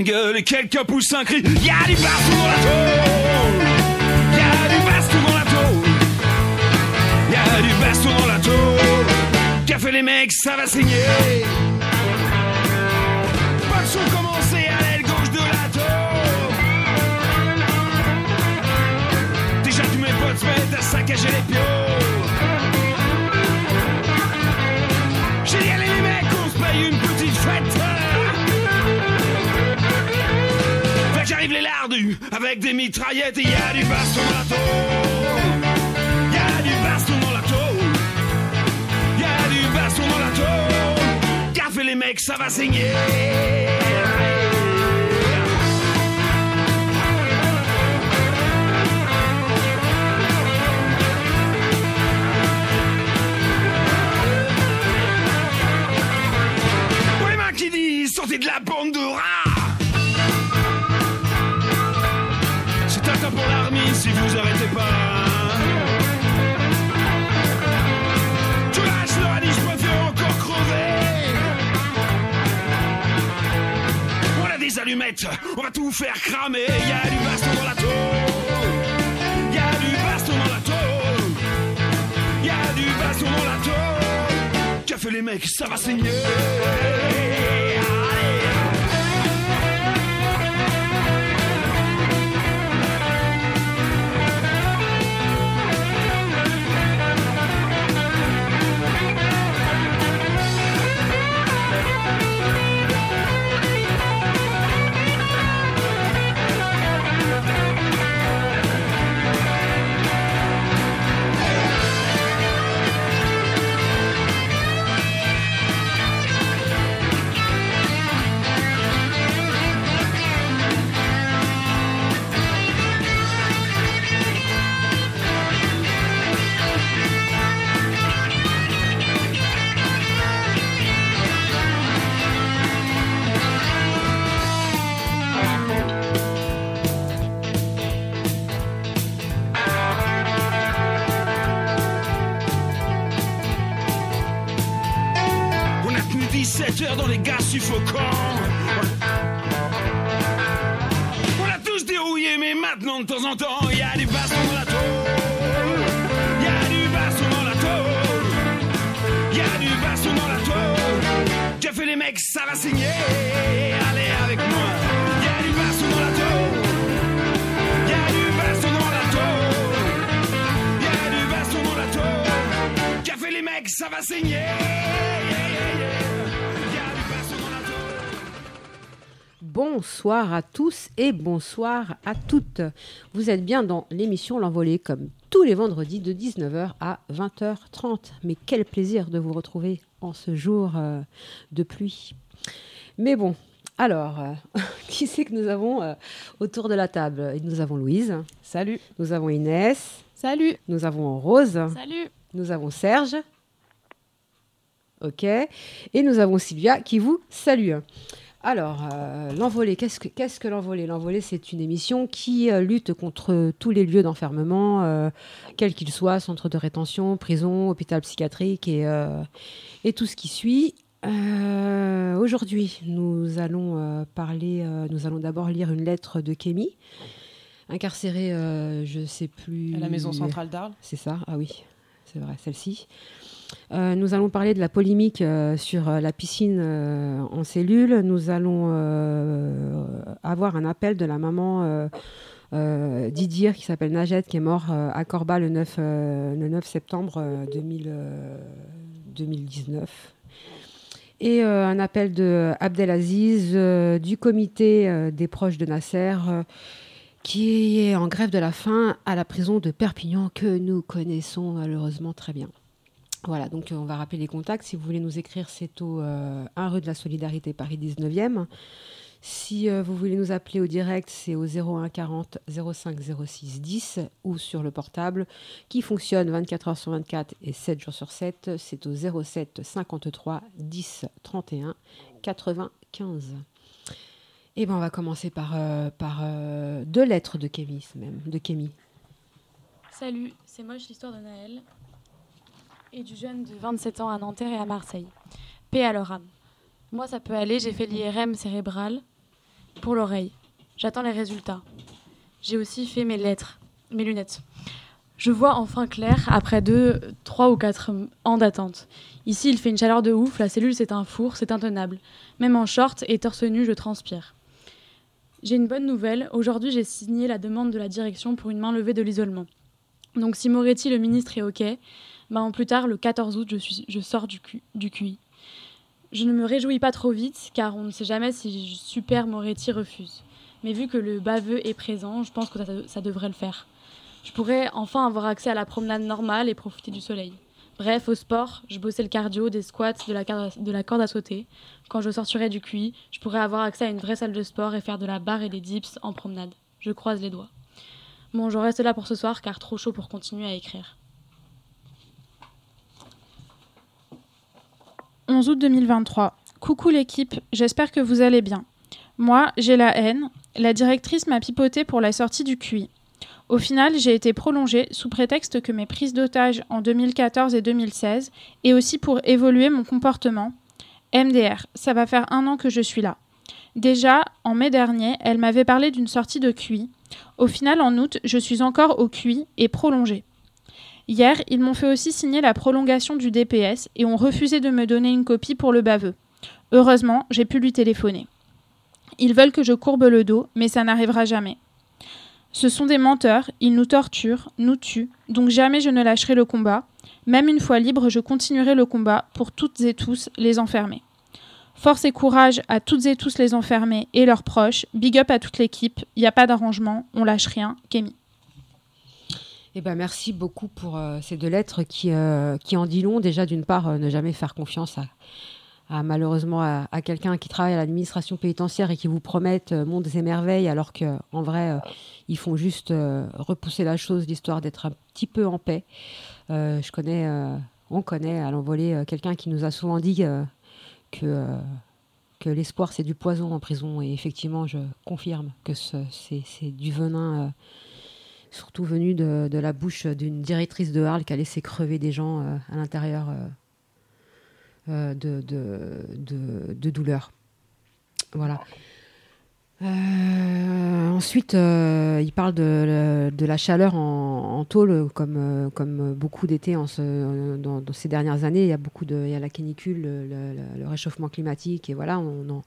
et quelques poussins crient Y'a du baston dans la Y'a du baston dans la Y'a du baston dans la tôle fait les mecs, ça va saigner. Pas de commencé à l'aile gauche de la tôle Déjà tous mes potes se mettent à saccager les pions. J'ai dit allez les mecs, on se paye une j'arrive les lardus avec des mitraillettes et y a du baston dans la tôle. Y du baston dans la tôle. Y du baston dans la tôle. Fait les mecs, ça va saigner. Sortez de la bande de rats on va tout faire cramer. Y a du baston dans la tôle. Y a du baston dans la tôle. Y a du baston dans la tôle. Fait les mecs, ça va saigner 17 heures dans les gaz suffocants. On a tous dérouillé, mais maintenant de temps en temps, il y a du baston dans la tôle. Il y a du baston dans la tôle. Il y a du baston dans la tôle. Qu'a fait les mecs, ça va saigner. Allez avec moi. Il y a du baston dans la tôle. Y a du baston dans la tôle. A du baston dans la fait les mecs, ça va saigner. Bonsoir à tous et bonsoir à toutes. Vous êtes bien dans l'émission L'Envolée comme tous les vendredis de 19h à 20h30. Mais quel plaisir de vous retrouver en ce jour euh, de pluie. Mais bon, alors, euh, qui c'est que nous avons euh, autour de la table? Nous avons Louise. Salut. Nous avons Inès. Salut. Nous avons Rose. Salut. Nous avons Serge. Ok. Et nous avons Sylvia qui vous salue. Alors, euh, l'envolée, qu'est-ce que, qu'est-ce que l'envolée? L'envolée, c'est une émission qui euh, lutte contre tous les lieux d'enfermement, euh, quels qu'ils soient, centres de rétention, prison, hôpital psychiatrique et, euh, et tout ce qui suit. Euh, Aujourd'hui, nous allons euh, parler, euh, nous allons d'abord lire une lettre de Kémy, incarcérée, euh, je ne sais plus. À la maison centrale d'Arles. C'est ça, ah oui, c'est vrai, celle-ci. Euh, nous allons parler de la polémique euh, sur euh, la piscine en cellule. Nous allons avoir un appel de la maman d'Idir qui s'appelle Najed, qui est mort à Corba le 9, euh, le 9 septembre euh, 2000, euh, 2019. Et un appel de Abdelaziz du comité des proches de Nasser qui est en grève de la faim à la prison de Perpignan que nous connaissons malheureusement très bien. Voilà, donc euh, on va rappeler les contacts. Si vous voulez nous écrire, c'est au euh, 1 rue de la Solidarité, Paris 19e. Si euh, vous voulez nous appeler au direct, c'est au 01 40 05 06 10 ou sur le portable qui fonctionne 24 heures sur 24 et 7 jours sur 7. C'est au 07 53 10 31 95. Et ben on va commencer par, euh, par euh, deux lettres de Kémy, même, de Kémy. Salut, c'est moche l'histoire de Naël et du jeune de 27 ans à Nanterre et à Marseille. Paix à leur âme. Moi, ça peut aller, j'ai fait l'IRM cérébral pour l'oreille. J'attends les résultats. J'ai aussi fait mes lettres, mes lunettes. Je vois enfin clair après deux, trois ou quatre ans d'attente. Ici, il fait une chaleur de ouf, la cellule c'est un four, c'est intenable. Même en short et torse nu, je transpire. J'ai une bonne nouvelle. Aujourd'hui, j'ai signé la demande de la direction pour une main levée de l'isolement. Donc, si Moretti, le ministre, est OK, ben, en plus tard, le 14 août, je, sors du, du QI. Je ne me réjouis pas trop vite, car on ne sait jamais si Super Moretti refuse. Mais vu que le baveux est présent, je pense que ça, devrait le faire. Je pourrais enfin avoir accès à la promenade normale et profiter du soleil. Bref, au sport, je bossais le cardio, des squats, de la, de la corde à sauter. Quand je sortirai du QI, je pourrais avoir accès à une vraie salle de sport et faire de la barre et des dips en promenade. Je croise les doigts. Bon, je reste là pour ce soir car trop chaud pour continuer à écrire. 11 août 2023. Coucou l'équipe, j'espère que vous allez bien. Moi, j'ai la haine. La directrice m'a pipoté pour la sortie du QI. Au final, j'ai été prolongée sous prétexte que mes prises d'otages en 2014 et 2016, et aussi pour évoluer mon comportement. MDR, ça va faire un an que je suis là. Déjà, en mai dernier, elle m'avait parlé d'une sortie de QI. Au final, en août, je suis encore au QI et prolongée. Hier, ils m'ont fait aussi signer la prolongation du DPS et ont refusé de me donner une copie pour le baveux. Heureusement, j'ai pu lui téléphoner. Ils veulent que je courbe le dos, mais ça n'arrivera jamais. Ce sont des menteurs, ils nous torturent, nous tuent, donc jamais je ne lâcherai le combat. Même une fois libre, je continuerai le combat pour toutes et tous les enfermés. Force et courage à toutes et tous les enfermés et leurs proches. Big up à toute l'équipe. Il n'y a pas d'arrangement, on lâche rien. Kémy. Eh ben, merci beaucoup pour euh, ces deux lettres qui, euh, qui en dit long. Déjà, d'une part, euh, ne jamais faire confiance à, malheureusement à, quelqu'un qui travaille à l'administration pénitentiaire et qui vous promettent mondes et merveilles alors qu'en vrai ils font juste repousser la chose l'histoire d'être un petit peu en paix. je connais, on connaît à l'envolée quelqu'un qui nous a souvent dit que que l'espoir c'est du poison en prison et effectivement je confirme que c'est du venin surtout venu de, la bouche d'une directrice de Arles qui a laissé crever des gens à l'intérieur euh, de, de, de, douleur. Voilà. Euh, ensuite, euh, il parle de, la chaleur en, tôle, comme, beaucoup d'été dans, ces dernières années. Il y a beaucoup de, il y a la canicule, le, réchauffement climatique, et voilà, on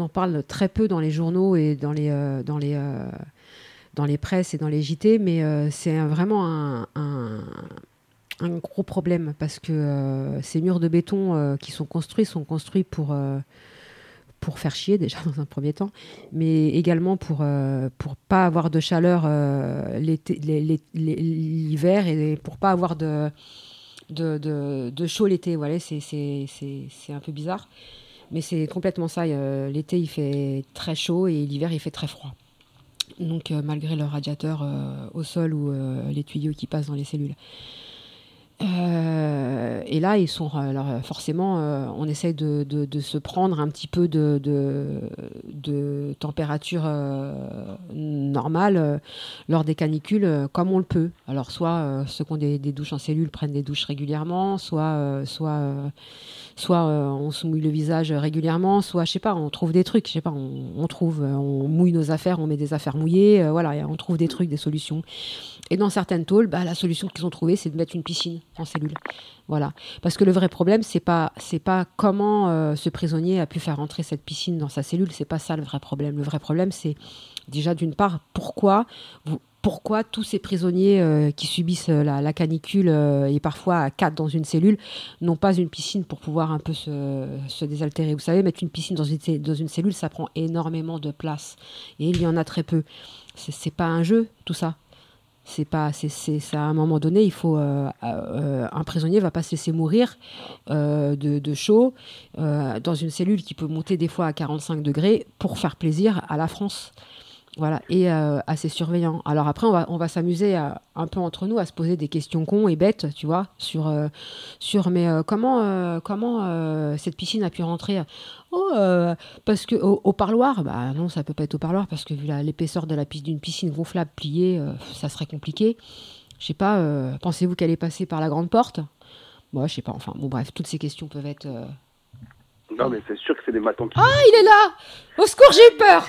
en, parle très peu dans les journaux et dans les, dans les presses et dans les JT, mais c'est vraiment un, gros problème parce que euh, ces murs de béton euh, qui sont construits sont construits pour, euh, pour faire chier déjà dans un premier temps, mais également pour pour pas avoir de chaleur l'hiver et pour pas avoir de, de, de, chaud l'été. Voilà, c'est un peu bizarre. Mais c'est complètement ça. L'été, il fait très chaud et l'hiver, il fait très froid. Donc, malgré le radiateur au sol ou les tuyaux qui passent dans les cellules. Euh, et là, ils sont forcément, euh, on essaye de, se prendre un petit peu de, température euh, normale lors des canicules, comme on le peut. Alors, soit ceux qui ont des, des, douches en cellule prennent des douches régulièrement, soit, soit, soit on se mouille le visage régulièrement, soit je sais pas, on trouve des trucs, je sais pas, on, trouve, on mouille nos affaires, on met des affaires mouillées, voilà, on trouve des trucs, des solutions. Et dans certaines tôles, bah, la solution qu'ils ont trouvée, c'est de mettre une piscine en cellule. Voilà. Parce que le vrai problème, c'est pas, c'est pas comment euh, ce prisonnier a pu faire entrer cette piscine dans sa cellule. C'est pas ça le vrai problème. Le vrai problème, c'est déjà d'une part pourquoi pourquoi tous ces prisonniers euh, qui subissent euh, la, canicule et parfois à quatre dans une cellule n'ont pas une piscine pour pouvoir un peu se, désaltérer. Vous savez, mettre une piscine dans une, cellule, ça prend énormément de place et il y en a très peu. C'est pas un jeu, tout ça c'est pas à un moment donné il faut euh, euh, un prisonnier va pas se laisser mourir euh, de, de, chaud dans une cellule qui peut monter des fois à 45 degrés pour faire plaisir à la France voilà, et euh, assez surveillant. Alors après, on va, s'amuser un peu entre nous à se poser des questions cons et bêtes, tu vois, sur, euh, mais euh, comment, comment cette piscine a pu rentrer? Oh, parce que au, parloir, bah non, ça peut pas être au parloir parce que vu l'épaisseur de la piste d'une piscine gonflable pliée, ça serait compliqué. Je sais pas, pensez-vous qu'elle est passée par la grande porte? Moi, je sais pas. Enfin, bon, bref, toutes ces questions peuvent être Non, mais c'est sûr que c'est des matons qui. Ah, il est là Au secours, j'ai eu peur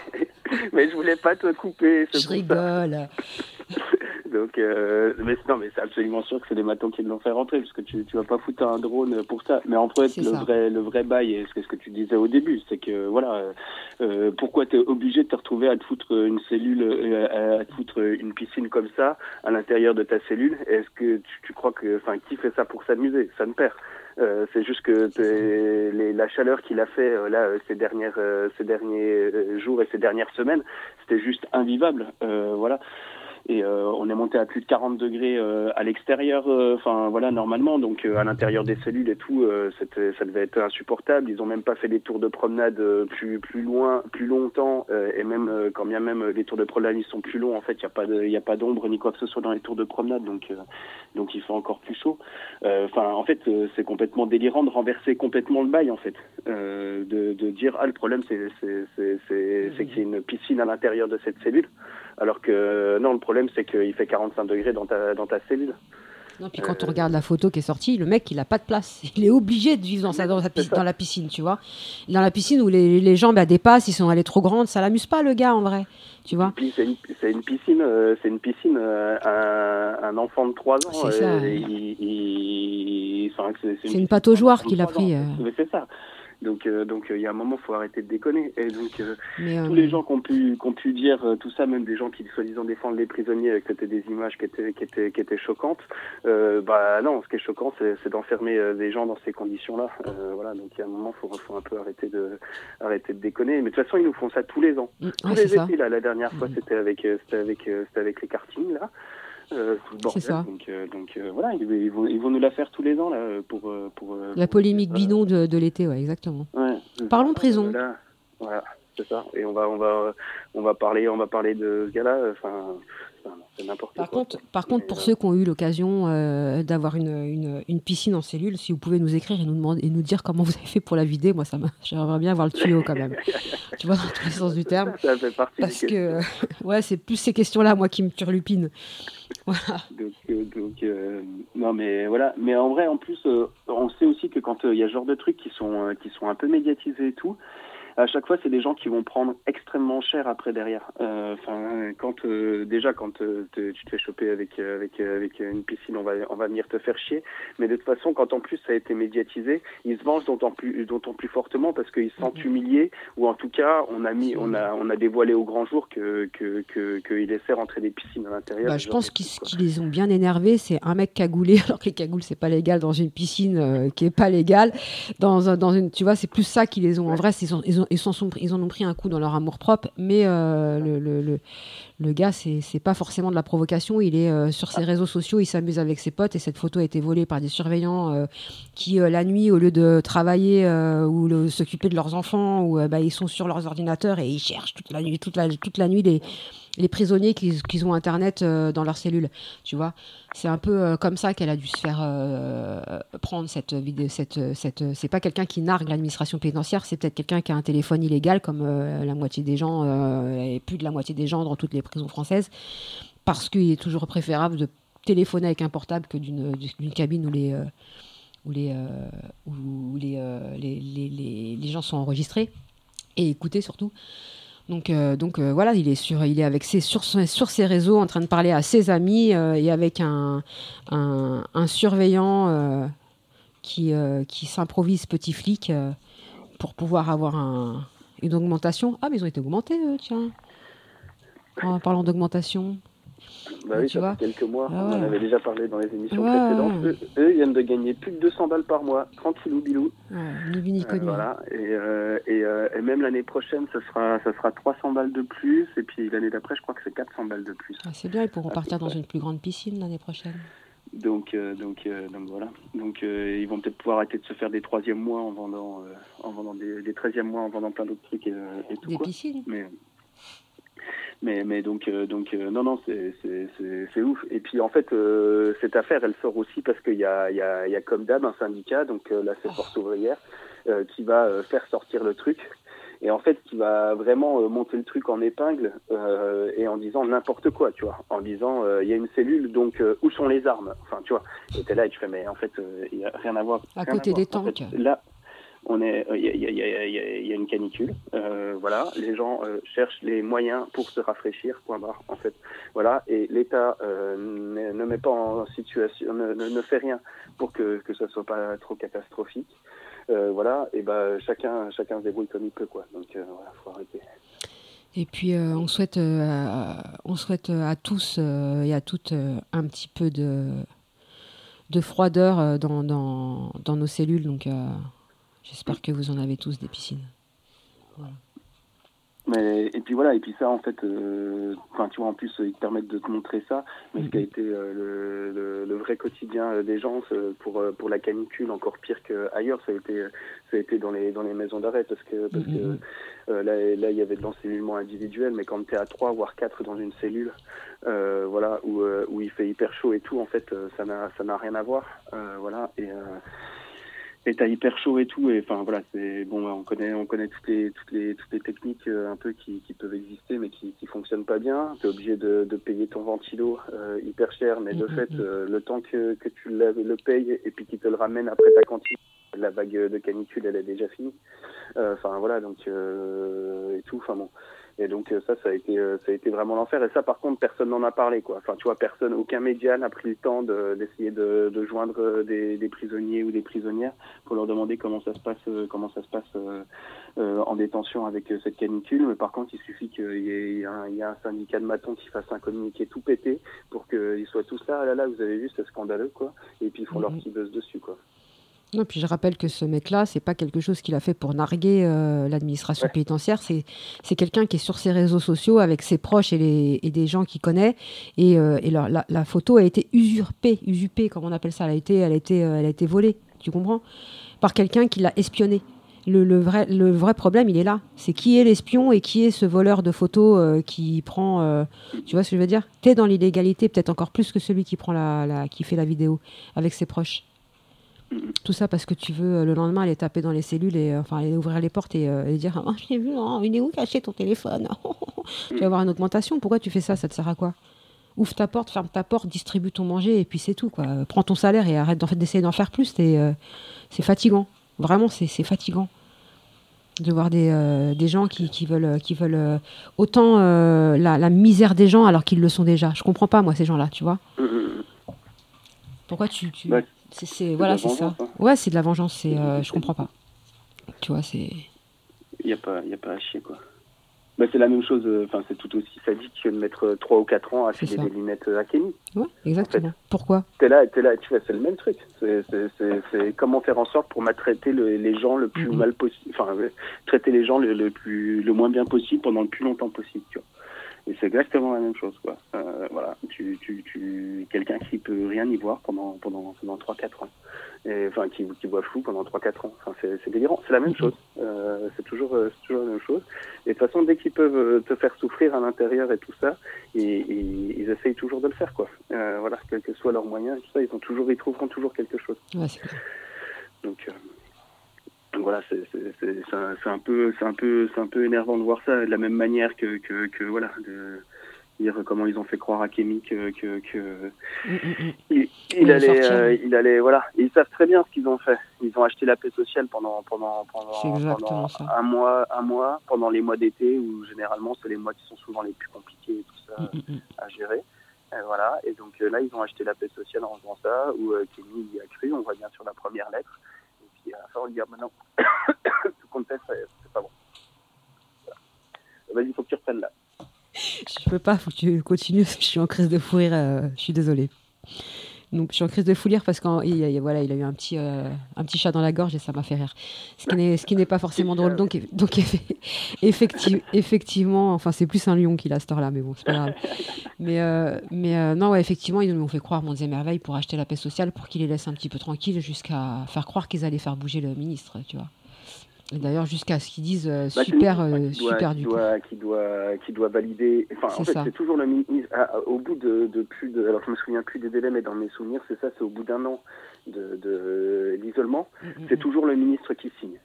mais je voulais pas te couper. Je rigole. Donc, euh, mais non, mais c'est absolument sûr que c'est des matons qui l'ont fait rentrer, parce que tu, tu vas pas foutre un drone pour ça. Mais en fait, le ça. vrai, le vrai bail, et ce que, ce que tu disais au début, c'est que voilà, euh, pourquoi t'es obligé de te retrouver à te foutre une cellule, euh, à te foutre une piscine comme ça à l'intérieur de ta cellule? Est-ce que tu, tu crois que, enfin, qui fait ça pour s'amuser? Ça ne perd. Euh, c'est juste que les, la chaleur qu'il a fait euh, là euh, ces dernières euh, ces derniers jours et ces dernières semaines, c'était juste invivable. Euh, voilà. Et euh, on est monté à plus de 40 degrés euh, à l'extérieur, euh, enfin voilà normalement, donc à l'intérieur des cellules et tout, ça devait être insupportable. Ils ont même pas fait des tours de promenade plus plus loin, plus longtemps, et même quand bien même les tours de promenade ils sont plus longs, en fait il y a pas de, y a pas d'ombre ni quoi que ce soit dans les tours de promenade, donc donc il fait encore plus chaud. Enfin en fait c'est complètement délirant de renverser complètement le bail en fait, de, de dire ah le problème c'est, c'est qu'il y a une piscine à l'intérieur de cette cellule. Alors que non, le problème c'est qu'il fait 45 degrés dans ta dans ta cellule. Non, puis quand on Euh, regarde la photo qui est sortie, le mec, il a pas de place. Il est obligé de vivre dans, sa, dans, sa la piscine, tu vois. Dans la piscine où les, les jambes elles dépassent, ils sont allés trop grandes, ça l'amuse pas le gars en vrai, tu vois. C'est une, une piscine, euh, c'est une piscine. euh, un, un enfant de 3 ans, C'est ça, euh, une aux joueurs de qu'il a 3 ans. pris. Mais c'est ça. Donc euh, donc euh, il y a un moment, faut arrêter de déconner. Et donc euh, Mais, euh, tous les gens qui ont pu, qui ont pu dire euh, tout ça, même des gens qui soi-disant défendent les prisonniers, que c'était des images qui étaient, qui étaient, qui étaient choquantes. Euh, bah non, ce qui est choquant, c'est, d'enfermer euh, des gens dans ces conditions-là. Euh, voilà, donc il y a un moment, faut, faut un peu arrêter de, arrêter de déconner. Mais de toute façon, ils nous font ça tous les ans. mm, Tous ouais, les étés, là, la dernière fois, Mhm. c'était avec, c'était avec, c'était avec les kartings, là. Euh, tout le bordel. C'est ça. Donc, euh, donc euh, voilà, ils, ils vont, ils vont nous la faire tous les ans, là, pour. euh, pour euh, La pour- polémique euh, bidon de, de l'été, ouais, exactement. Ouais. Parlons prison. Voilà, voilà, c'est ça. Et on va, on va, on va parler, on va parler de ce gars-là. Enfin, enfin, c'est n'importe Par quoi. contre, par contre, pour ceux qui ont eu l'occasion euh, d'avoir une, une, une piscine en cellule, si vous pouvez nous écrire et nous, demander, et nous dire comment vous avez fait pour la vider, moi, ça j'aimerais bien voir le tuyau quand même. tu vois, dans tous les sens du terme. Ça fait partie Parce que, ouais, c'est plus ces questions-là, moi, qui me turlupinent. Voilà. Donc, euh, donc, euh, non, mais voilà. Mais en vrai, en plus, euh, on sait aussi que quand euh, il y a ce genre de trucs qui sont, euh, qui sont un peu médiatisés et tout, à chaque fois, c'est des gens qui vont prendre extrêmement cher après derrière. Euh, Enfin, quand euh, déjà quand euh, te- tu te fais choper avec euh, avec euh, avec une piscine, on va on va venir te faire chier. Mais de toute façon, quand en plus ça a été médiatisé, ils se vengent d'autant plus d'autant plus fortement parce qu'ils se sentent humiliés ou en tout cas, on a mis on a on a dévoilé au grand jour que que que qu'ils laissaient rentrer des piscines à l'intérieur. Bah, je pense qu'ils qu'ils les ont bien énervés. C'est un mec cagoulé, alors que les cagoules, c'est pas légal dans une piscine euh, qui est pas légale. Dans, dans une, tu vois, c'est plus ça qui les ont. En vrai, c'est- ils, ont, ils, ont, en ont pris un coup dans leur amour propre. Mais euh, le, le gars, c'est pas forcément de la provocation. Il est euh, sur ses réseaux sociaux, il s'amuse avec ses potes. Et cette photo a été volée par des surveillants euh, qui, euh, la nuit, au lieu de travailler ou s'occuper de leurs enfants, ou, bah, ils sont sur leurs ordinateurs et ils cherchent toute la nuit, toute la, toute la nuit les, les prisonniers qui, qui ont Internet dans leurs cellules. Tu vois, c'est un peu comme ça qu'elle a dû se faire prendre cette vidéo. Cette, cette, c'est pas quelqu'un qui nargue l'administration pénitentiaire, c'est peut-être quelqu'un qui a un téléphone illégal, comme la moitié des gens, et plus de la moitié des gens dans toutes les prisons françaises, parce qu'il est toujours préférable de téléphoner avec un portable que d'une, cabine où les, euh, où les, euh, où euh, les, les, les- les gens sont enregistrés et écoutés surtout. Donc, donc voilà, il est, sur, il est avec ses, sur, sur ses réseaux en train de parler à ses amis et avec un, un, surveillant qui, qui s'improvise petit flic pour pouvoir avoir un- une augmentation. Ah, mais ils ont été augmentés, tiens. En parlant d'augmentation. Bah oui, tu ça vois. fait quelques mois. Ah On en avait déjà parlé dans les émissions Ouais, précédentes. Eux, eux, ils viennent de gagner plus de 200 balles par mois, tranquillou bilou. Ouais, ni Euh, voilà. Et, euh, et, euh, et même l'année prochaine, ce sera, ça sera 300 balles de plus. Et puis l'année d'après, je crois que c'est 400 balles de plus. Ah, c'est bien, ils pourront à partir dans près. une plus grande piscine l'année prochaine. Donc, euh, donc, donc voilà. Donc ils vont peut-être pouvoir arrêter de se faire des troisième mois en vendant, en vendant des, 13e mois en vendant plein d'autres trucs et, et tout Des quoi. piscines Mais, mais, mais donc, euh, donc euh, non, non, c'est, ouf. Et puis en fait, euh, cette affaire, elle sort aussi parce qu'il y a, il y, a, il y a comme d'hab un syndicat, donc là c'est Force ouvrière, qui va faire sortir le truc. Et en fait, qui va vraiment monter le truc en épingle euh, et en disant n'importe quoi, tu vois, en disant euh, il y a une cellule, donc euh, où sont les armes? Enfin, tu vois. Et t'es là et tu fais mais en fait, il y a rien à voir. À côté des En fait, tanks. là, on est, il y, y, a une canicule, euh, voilà, les gens euh, cherchent les moyens pour se rafraîchir, point barre, en fait, voilà, et l'État euh, ne, met pas en situation, ne, fait rien pour que que ça soit pas trop catastrophique, euh, voilà, et ben chacun chacun se débrouille comme il peut, quoi, donc voilà, faut arrêter. Et puis on souhaite, on souhaite à tous et à toutes un petit peu de de froideur dans, dans, dans nos cellules, donc J'espère que vous en avez tous des piscines. Mais, et puis voilà, et puis ça en fait, euh, tu vois en plus ils te permettent de te montrer ça, mais ce qui a été euh, le, le, vrai quotidien euh, des gens pour pour la canicule encore pire qu'ailleurs, ça a été ça a été dans les dans les maisons d'arrêt parce que parce que là là il y avait de l'encellulement individuel, mais quand tu es à trois voire quatre dans une cellule, voilà où où il fait hyper chaud et tout, en fait ça n'a ça n'a rien à voir, voilà et et t'as hyper chaud et tout et enfin voilà c'est bon on connaît on connaît toutes les toutes les toutes les techniques euh, un peu qui, qui peuvent exister mais qui qui fonctionnent pas bien. T'es obligé de, de payer ton ventilo euh, hyper cher mais de mm, mm, fait mm. Euh, le temps que que tu le, le payes et puis qu'il te le ramène après ta cantine la vague de canicule elle est déjà finie. Enfin voilà donc et tout enfin bon et donc euh, ça, ça a été, euh, ça a été vraiment l'enfer. Et ça, par contre, personne n'en a parlé, quoi. Enfin, tu vois, personne, aucun média n'a pris le temps d'essayer de, de, joindre euh, des, des, prisonniers ou des prisonnières pour leur demander comment ça se passe, comment ça se passe euh, en détention avec cette canicule. Mais par contre, il suffit qu'il y, y, ait un syndicat de matons qui fasse un communiqué tout pété pour qu'ils soient tous là. Ah là là, vous avez vu, c'est scandaleux, quoi. Et puis ils font leur mhm. petit buzz dessus, quoi. Non, puis je rappelle que ce mec-là, c'est pas quelque chose qu'il a fait pour narguer euh, l'administration pénitentiaire. C'est, c'est quelqu'un qui est sur ses réseaux sociaux avec ses proches et, les, et des gens qu'il connaît. Et, euh, et leur, la, la, photo a été usurpée, usurpée, comme on appelle ça. Elle a été, elle a été, euh, elle a été volée, tu comprends? Par quelqu'un qui l'a espionné. Le, le, vrai, le vrai problème, il est là. C'est qui est l'espion et qui est ce voleur de photos qui prend. tu vois ce que je veux dire? T'es dans l'illégalité, peut-être encore plus que celui qui, prend la, la, qui fait la vidéo avec ses proches. Tout ça parce que tu veux euh, le lendemain aller taper dans les cellules et euh, enfin aller ouvrir les portes et, euh, dire oh, j'ai vu hein, il est où caché ton téléphone tu vas avoir une augmentation. Pourquoi tu fais ça? Ça te sert à quoi? Ouvre ta porte ferme ta porte distribue ton manger et puis c'est tout quoi. Prends ton salaire et arrête d'essayer d'en faire plus. C'est fatigant. Vraiment c'est fatigant de voir des, des gens qui, qui, veulent qui veulent autant la, la, misère des gens alors qu'ils le sont déjà. Je comprends pas moi ces gens là tu vois. Pourquoi tu, tu... Bah, c'est voilà, c'est ça. Hein. Ouais, c'est de la vengeance. C'est, euh, je comprends pas. Tu vois, c'est. Il y a pas, y a pas à chier quoi. Bah, c'est la même chose. Euh, enfin, c'est tout aussi sadique que de mettre 3 ou 4 ans à filer des lunettes à Kenny. Ouais, exactement. Pourquoi? T'es là, es là, tu vois, c'est le même truc. C'est comment faire en sorte pour maltraiter le, les gens le plus mal possible. Enfin, traiter les gens le, le, plus, le moins bien possible pendant le plus longtemps possible. Tu vois. Et c'est exactement la même chose, quoi. Euh, voilà, tu, tu, tu, quelqu'un qui peut rien y voir pendant pendant pendant trois quatre ans, et enfin qui, qui voit flou pendant trois quatre ans. Enfin, c'est délirant. C'est la même chose. Euh, c'est toujours euh, toujours la même chose. Et de toute façon, dès qu'ils peuvent euh, te faire souffrir à l'intérieur et tout ça, et, et, ils essayent toujours de le faire, quoi. Euh, voilà, quels que soient leurs moyens, et tout ça, ils ont toujours, ils trouveront toujours quelque chose. Ouais, Donc voilà, c'est un peu, c'est un peu, c'est un peu énervant de voir ça de la même manière que, que, que voilà, de dire comment ils ont fait croire à Kémy que, que, que mm, mm, mm. il, il allait, euh, il allait, voilà, ils savent très bien ce qu'ils ont fait. Ils ont acheté la paix sociale pendant pendant pendant, pendant un mois, un mois, pendant les mois d'été où généralement c'est les mois qui sont souvent les plus compliqués et tout ça à gérer. Et voilà, et donc euh, là ils ont acheté la paix sociale en faisant ça, où euh, Kémy y a cru, on voit bien sur la première lettre à la fin, on lui ah, maintenant, tout compte c'est pas bon. Vas-y, il faut que tu reprennes là. Je peux pas, faut que tu continues, je suis en crise de fou rire, euh, je suis désolée. Donc je suis en crise de fou parce qu'il voilà, il a eu un petit, euh, un petit chat dans la gorge et ça m'a fait rire. Ce qui n'est, ce pas forcément drôle. Donc, effectivement, enfin c'est plus un lion qu'il a cette heure-là, mais bon, c'est pas grave. Mais, euh, euh, non, effectivement, ils nous ont fait croire mon merveille pour acheter la paix sociale pour qu'ils les laissent un petit peu tranquilles jusqu'à faire croire qu'ils allaient faire bouger le ministre. D'ailleurs, jusqu'à ce qu'ils disent euh, bah, super, euh, qui super du doit, qui doit, qui doit valider. Enfin, en fait, c'est toujours le ministre. Ah, ah, au bout de, de, plus de. Alors, je me souviens plus des délais, mais dans mes souvenirs, c'est ça. C'est au bout d'un an de, de l'isolement, mm, mm, c'est mm. toujours le ministre qui signe.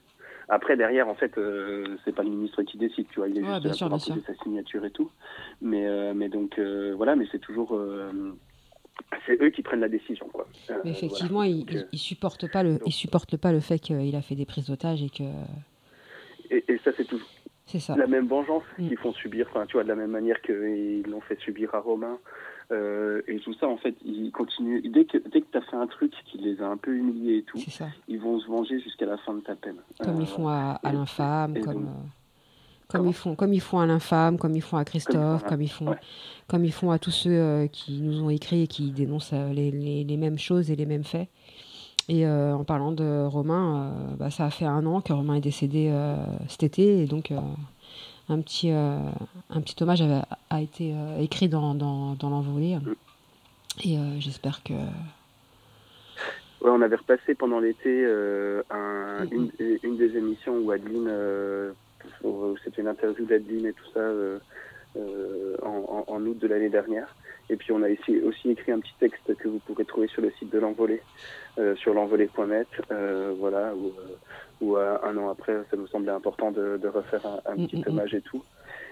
Après, derrière, en fait, euh, c'est pas le ministre qui décide, tu vois. Il est juste là pour sa signature et tout. Mais, euh, mais donc, voilà. Mais c'est toujours c'est eux qui prennent la décision. Quoi. Euh, Mais voilà. effectivement, ils Donc, euh, il, supportent pas le, ils supportent pas le fait qu'il a fait des prises d'otages et que et, et ça, c'est toujours c'est ça. la même vengeance Mm. qu'ils font subir, enfin, tu vois, de la même manière qu'ils l'ont fait subir à Romain. Euh, et tout ça, en fait, ils continuent. Dès que, dès que tu as fait un truc qui les a un peu humiliés et tout, ils vont se venger jusqu'à la fin de ta peine. Comme Euh, ils font à, l'infâme, comme donc- comme ils font comme ils font à l'infâme, comme ils font à Christophe, comme ils font ouais. Comme ils font à tous ceux euh, qui nous ont écrit et qui dénoncent euh, les, les- les mêmes choses et les mêmes faits. Et euh, en parlant de Romain, bah, ça a fait un an que Romain est décédé cet été, et donc un petit euh, un petit hommage a, a été euh, écrit dans, dans, dans l'envolée. Et euh, j'espère que Ouais, on avait repassé pendant l'été Mhm. une, une des émissions où Adeline, c'était une interview d'Adeline et tout ça en, en- en août de l'année dernière. Et puis on a aussi écrit un petit texte que vous pourrez trouver sur le site de l'envolée, euh, sur l'envolée.net, euh, voilà, où, euh, où, euh, un an après, ça nous semblait important de, de refaire un, un petit Mhm. hommage et tout.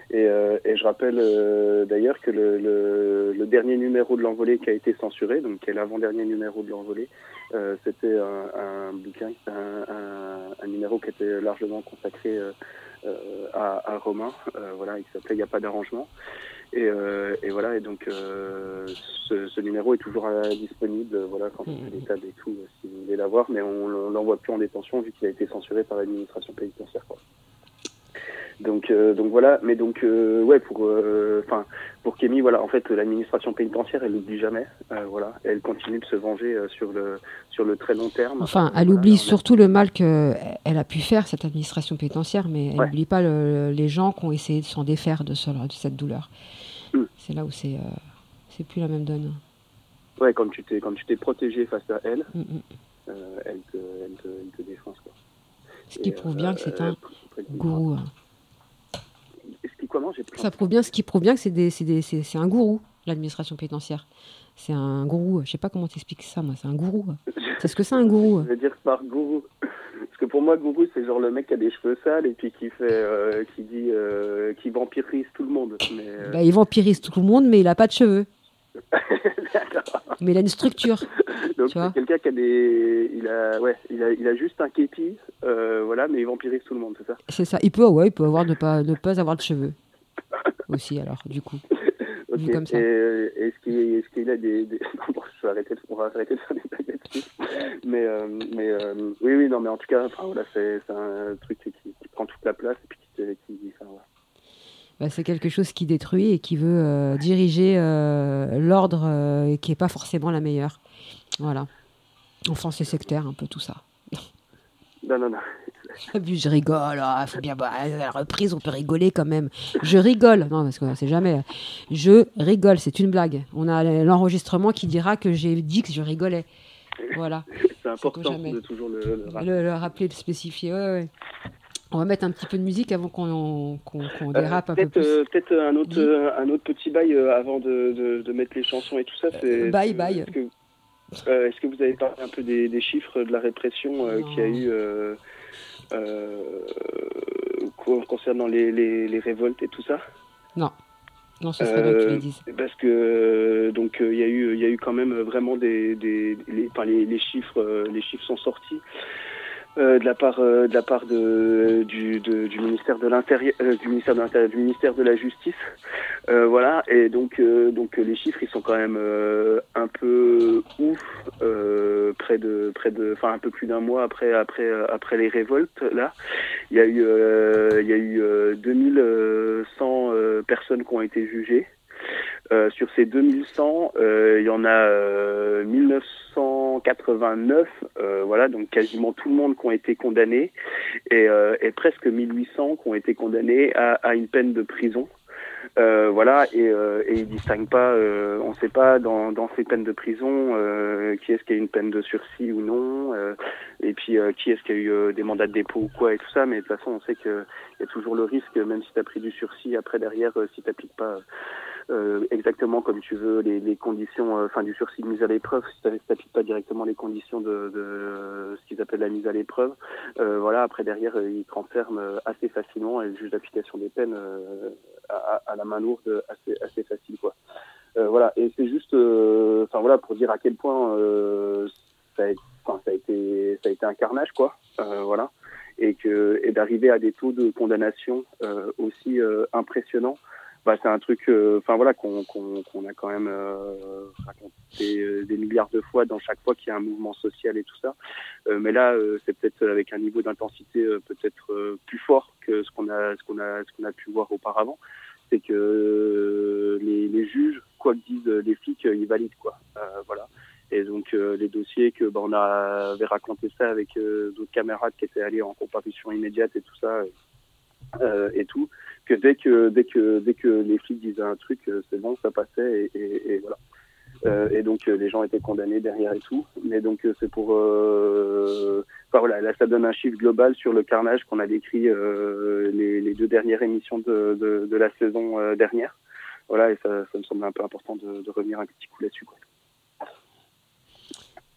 Et, euh, et je rappelle euh, d'ailleurs que le, le, le dernier numéro de l'envolée qui a été censuré, donc qui est l'avant-dernier numéro de l'envolée, euh, c'était un, un bouquin, un, un, un numéro qui était largement consacré euh, euh, à, à Romain, euh, voilà, il s'appelait Il n'y a pas d'arrangement. Et, euh, et voilà, et donc euh, ce, ce numéro est toujours euh, disponible, voilà, quand on fait des tables et tout, euh, si vous voulez l'avoir, mais on, on l'envoie plus en détention vu qu'il a été censuré par l'administration pénitentiaire. Quoi. Donc, euh, donc voilà, mais donc euh, ouais pour, euh, enfin pour Kémy, voilà, en fait l'administration pénitentiaire elle n'oublie jamais, voilà, elle continue de se venger sur le sur le très long terme. Enfin, elle voilà, oublie surtout le mal qu'elle a pu faire, cette administration pénitentiaire, mais elle Ouais. n'oublie pas le- les gens qui ont essayé de s'en défaire de, ce- de cette douleur. Mm. C'est là où c'est c'est plus la même donne. Ouais, quand tu t'es quand tu t'es protégé face à elle, Mm, mm. euh, elle te elle te, elle te défonce quoi. Ce qui Et, prouve euh, bien que c'est un elle- gourou. Comment j'ai Ça prouve bien, ce qui prouve bien que c'est des- c'est des- c'est- c'est un gourou, l'administration pénitentiaire. C'est un gourou. Je sais pas comment t'expliques ça, moi. C'est un gourou. C'est ce que c'est un gourou. Je veux dire par gourou. Parce que pour moi, gourou, c'est genre le mec qui a des cheveux sales et puis qui fait, euh, qui dit, euh, qui vampirise tout le monde. Mais, euh, Bah, il vampirise tout le monde, mais il a pas de cheveux. Mais il a une structure. Donc c'est quelqu'un qui a des, il a, ouais, il a, il a juste un képi, euh, voilà, mais il vampirise tout le monde, c'est ça? C'est ça. Il peut, ouais, il peut avoir ne pas, ne pas avoir de cheveux. Aussi, alors, du coup. Ok. Vu comme ça. Et euh, est-ce qu'il, est-ce qu'il a des, des... bon, je vais arrêter, on va arrêter de faire des blagues. Mais, euh, mais euh, oui, oui, non, mais en tout cas, enfin voilà, c'est, c'est un truc qui, qui prend toute la place et puis qui, qui. Bah, c'est quelque chose qui détruit et qui veut euh, diriger euh, l'ordre euh, et qui n'est pas forcément la meilleure. Voilà. Enfin, c'est sectaire un peu tout ça. Non, non, non. Je rigole. ah, faut bien, bah, à la reprise, on peut rigoler quand même. Je rigole. Non, parce qu'on ne sait jamais. Je rigole, c'est une blague. On a l'enregistrement qui dira que j'ai dit que je rigolais. Voilà. C'est important de toujours le, le rappeler. Le, le rappeler, le spécifier. Ouais, ouais. On va mettre un petit peu de musique avant qu'on qu'on Euh, dérape un peu plus. euh, peut-être un autre, euh, un autre petit bail euh, avant de, de, de mettre les chansons et tout ça. C'est- bye. Est-ce que, euh, vous avez parlé un peu des, des chiffres de la répression euh, qu'il y a Non. eu euh, euh, co- concernant les, les, les révoltes et tout ça? Non, ce serait bien que tu Euh, les dises. Parce que euh, donc euh, il y a eu il y a eu quand même vraiment des, des les, enfin, les, les chiffres euh, les chiffres sont sortis euh, euh, euh, de la part de euh, du, du ministère de l'intérieur du ministère de du ministère de la justice. Voilà. Et donc donc les chiffres ils sont quand même un peu ouf près de près de enfin un peu plus d'un mois après après après les révoltes là. Il y a eu il y a eu 2100 personnes qui ont été jugées. Sur ces 2100 il y en a 1900 1889, euh, voilà, donc quasiment tout le monde qui ont été condamnés et, euh, et presque 1800 qui ont été condamnés à, à une peine de prison. Euh, voilà, et, euh, et ils distinguent pas, euh, on ne sait pas dans, dans ces peines de prison euh, qui est-ce qui a eu une peine de sursis ou non, euh, et puis euh, qui est-ce qui a eu des mandats de dépôt ou quoi et tout ça, mais de toute façon on sait qu'il y a toujours le risque, même si tu as pris du sursis, après derrière, si tu n'appliques pas exactement comme tu veux les, les conditions, euh, enfin du sursis de mise à l'épreuve, si tu n'appliques pas directement les conditions de, de ce qu'ils appellent la mise à l'épreuve, euh, voilà, après derrière euh, ils te renferment euh, assez facilement et le juge d'application des peines euh, à, à la main lourde assez, assez facile quoi. Euh, voilà, et c'est juste, euh, enfin voilà, pour dire à quel point euh, ça, a, ça a été, ça a été un carnage, quoi. Euh, voilà, et que et d'arriver à des taux de condamnation euh, aussi euh, impressionnants. Bah, c'est un truc, euh, enfin voilà, qu'on a quand même euh, raconté euh, des milliards de fois dans chaque fois qu'il y a un mouvement social et tout ça. Mais là, c'est peut-être avec un niveau d'intensité peut-être plus fort que ce qu'on a, ce qu'on a, ce qu'on a pu voir auparavant. C'est que les, juges, quoi que disent les flics, ils valident quoi. Voilà. Et donc les dossiers que bah, on avait raconté ça avec d'autres camarades qui étaient allés en comparution immédiate et tout ça et tout, que dès que dès que dès que les flics disaient un truc, euh, c'est bon, ça passait et, et, et voilà. Euh, et donc euh, les gens étaient condamnés derrière et tout. Mais donc c'est pour, euh, enfin voilà, là ça donne un chiffre global sur le carnage qu'on a décrit euh, les, les deux dernières émissions de, de, de la saison dernière. Voilà, et ça, ça me semble un peu important de, de revenir un petit coup là-dessus. quoi.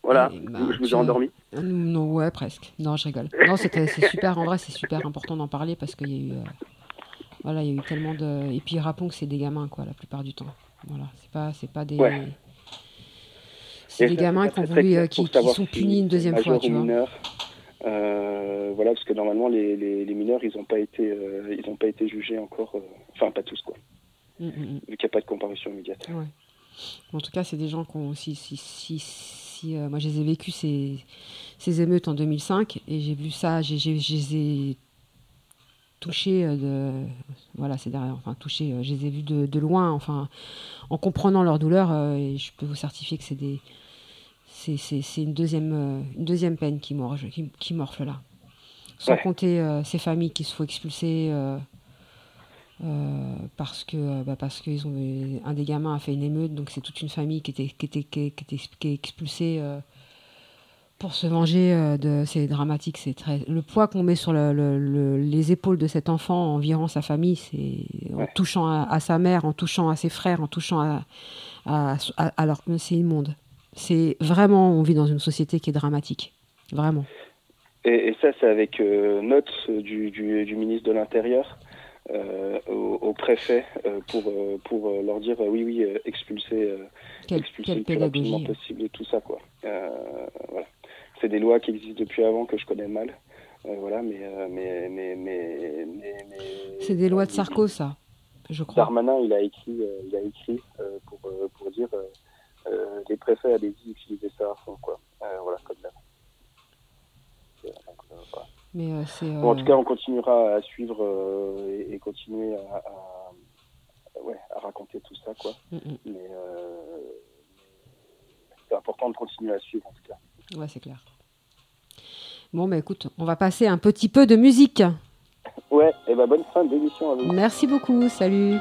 Voilà, bah, je vous ai endormi. Non, ouais, presque. Non, je rigole. Non, c'était c'est super. En vrai, c'est super important d'en parler parce qu'il y a eu, voilà, il y a eu tellement de. Et puis rappelons que c'est des gamins, quoi, la plupart du temps. Voilà, c'est pas, c'est pas des. Ouais. C'est des gamins qui ont voulu, euh, qui, qui sont si punis une deuxième fois, tu vois. mineur. Euh, voilà, parce que normalement les, les, les mineurs ils n'ont pas été euh, ils ont pas été jugés encore, enfin pas tous quoi, Mm, mm, mm. vu qu'il n'y a pas de comparution immédiate. Ouais. En tout cas, c'est des gens qui ont aussi. Si, si, si, moi, je les ai vécus ces, ces émeutes en 2005 et j'ai vu ça, j'ai, j'ai- je les ai touchés euh, de. Voilà, c'est derrière. Enfin, touchés, euh, je les ai vus de, de loin, enfin, en comprenant leur douleur euh, et je peux vous certifier que c'est des. C'est, une, deuxième, une deuxième peine qui, morge, qui, qui morfle là. Sans Ouais. compter euh, ces familles qui se font expulser. euh, euh, parce que bah, parce qu'ils ont un des gamins a fait une émeute donc c'est toute une famille qui était qui était qui, était qui est expulsée pour se venger euh, de c'est dramatique c'est très le poids qu'on met sur le- le- le- les épaules de cet enfant en virant sa famille c'est en touchant à, à sa mère en touchant à ses frères en touchant à, à, à- alors c'est immonde. C'est vraiment on vit dans une société qui est dramatique. Vraiment. Et, et ça c'est avec euh, note du, du, du ministre de l'Intérieur euh, au, au préfet euh, pour pour leur dire oui oui expulser quelle, expulser quelle le plus rapidement pédagogie possible et tout ça quoi. Voilà. C'est des lois qui existent depuis avant que je connais mal. Euh, voilà, mais, euh, mais, mais, mais, mais, c'est des lois de Sarko ça je crois Darmanin, il a écrit, euh, il a écrit pour, pour dire les préfets allez-y utiliser ça à fond quoi. Voilà, comme là. Euh, mais euh, Bon, en tout cas, on continuera à suivre euh, et, et continuer à, à- ouais, à raconter tout ça quoi. mm, mm. Mais c'est important de continuer à suivre en tout cas. Ouais, c'est clair. Bon, bah écoute, on va passer un petit peu de musique. Ouais, et ben bonne fin d'émission à vous. Merci beaucoup, salut.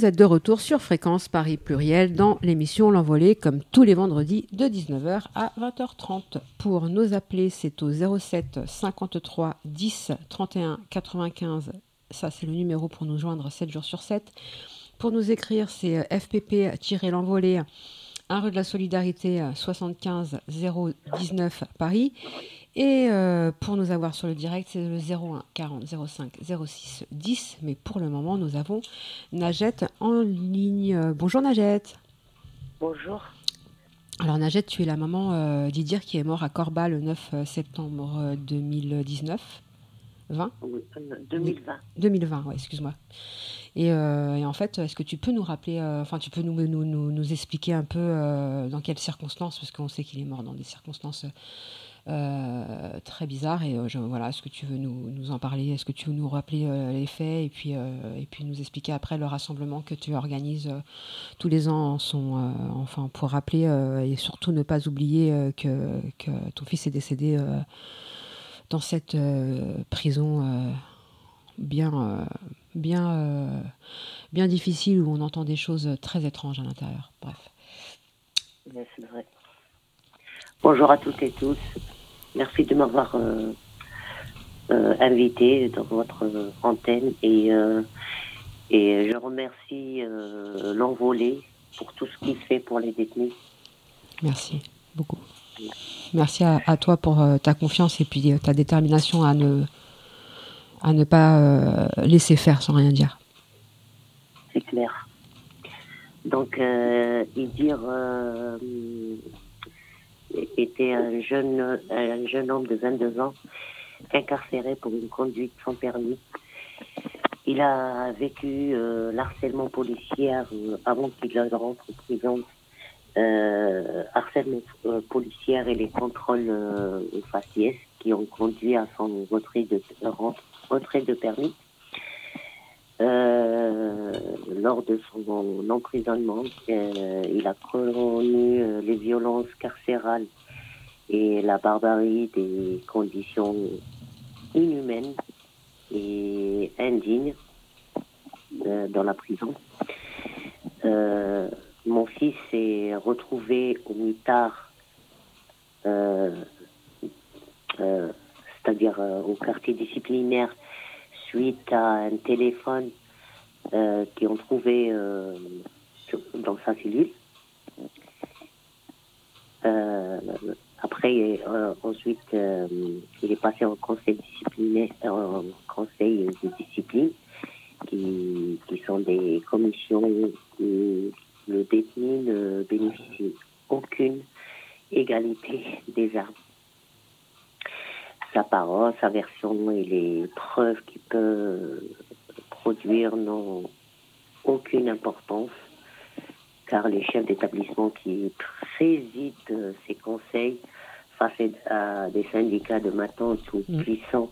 Vous êtes de retour sur Fréquence Paris Pluriel dans l'émission L'Envolée, comme tous les vendredis de 19h à 20h30. Pour nous appeler, c'est au 07 53 10 31 95. Ça, c'est le numéro pour nous joindre 7 jours sur 7. Pour nous écrire, c'est euh, FPP-L'Envolée, 1 rue de la Solidarité, euh, 75 019 Paris. Et euh, pour nous avoir sur le direct, c'est le 01 40 05 06 10. Mais pour le moment, nous avons Najette en ligne. Bonjour Najette. Bonjour. Alors Najette, tu es la maman euh, d'Idir qui est mort à Corba le 9 septembre euh, 2019. 20 Oui, euh, 2020. 2020, ouais, excuse-moi. Et, euh, et en fait, est-ce que tu peux nous rappeler, euh, enfin, tu peux nous, nous, nous, nous expliquer un peu euh, dans quelles circonstances, parce qu'on sait qu'il est mort dans des circonstances euh, très bizarres. Et euh, voilà, est-ce que tu veux nous, en parler? Est-ce que tu veux nous rappeler euh, les faits et puis, et puis nous expliquer après le rassemblement que tu organises tous les ans enfin, pour rappeler et surtout ne pas oublier que, ton fils est décédé dans cette prison bien, bien, bien difficile où on entend des choses très étranges à l'intérieur. Bref. Ouais, C'est vrai. Bonjour à toutes et tous. Merci de m'avoir euh, euh, invité dans votre antenne et, euh, et je remercie l'envolée pour tout ce qu'il fait pour les détenus. Merci beaucoup. Merci à, à toi pour ta confiance et puis ta détermination à ne, à ne pas laisser faire sans rien dire. c'est clair. Donc, Idir euh, était un jeune, un jeune homme de 22 ans incarcéré pour une conduite sans permis. Il a vécu euh, l'harcèlement policier avant qu'il rentre en prison. Euh, harcèlement euh, policier et les contrôles faciès qui ont conduit à son retrait de, retrait de permis. Euh, lors de son emprisonnement, euh, il a connu euh, les violences carcérales et la barbarie des conditions inhumaines et indignes dans la prison. Mon fils s'est retrouvé au mitard, c'est-à-dire au quartier disciplinaire suite à un téléphone euh, qu'ils ont trouvé euh, dans sa cellule. Euh, après, ensuite, il est passé en conseil en conseil de discipline, qui, qui sont des commissions qui, le détenu ne bénéficie aucune égalité des armes. Sa parole, sa version et les preuves qu'il peut produire n'ont aucune importance car les chefs d'établissement qui président ces conseils face à des syndicats de matons tout puissants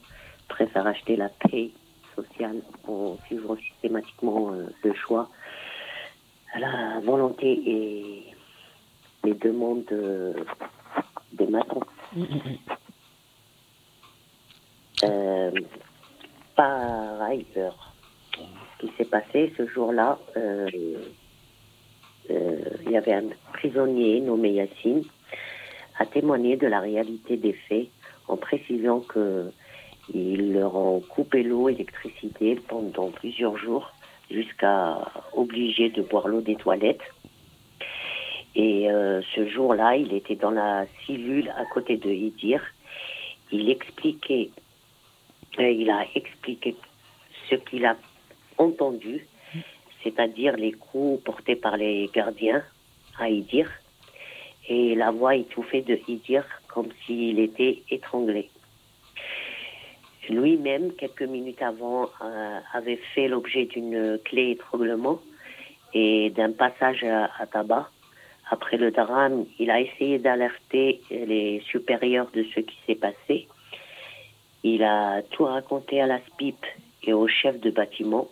préfèrent acheter la paix sociale en suivant systématiquement euh, le choix, la volonté et les demandes euh, des matons. Euh, par ailleurs, ce qui s'est passé ce jour-là, euh, euh, il y avait un prisonnier nommé Yacine a témoigné de la réalité des faits en précisant que ils leur ont coupé l'eau, l'électricité pendant plusieurs jours jusqu'à obliger de boire l'eau des toilettes. Et ce jour-là, il était dans la cellule à côté de Idir. Il expliquait, il a expliqué ce qu'il a entendu, c'est-à-dire les coups portés par les gardiens à Idir et la voix étouffée de Idir comme s'il était étranglé. Lui-même, quelques minutes avant, euh, avait fait l'objet d'une clé étranglement et d'un passage à tabac. Après le drame, il a essayé d'alerter les supérieurs de ce qui s'est passé. Il a tout raconté à la SPIP et au chef de bâtiment.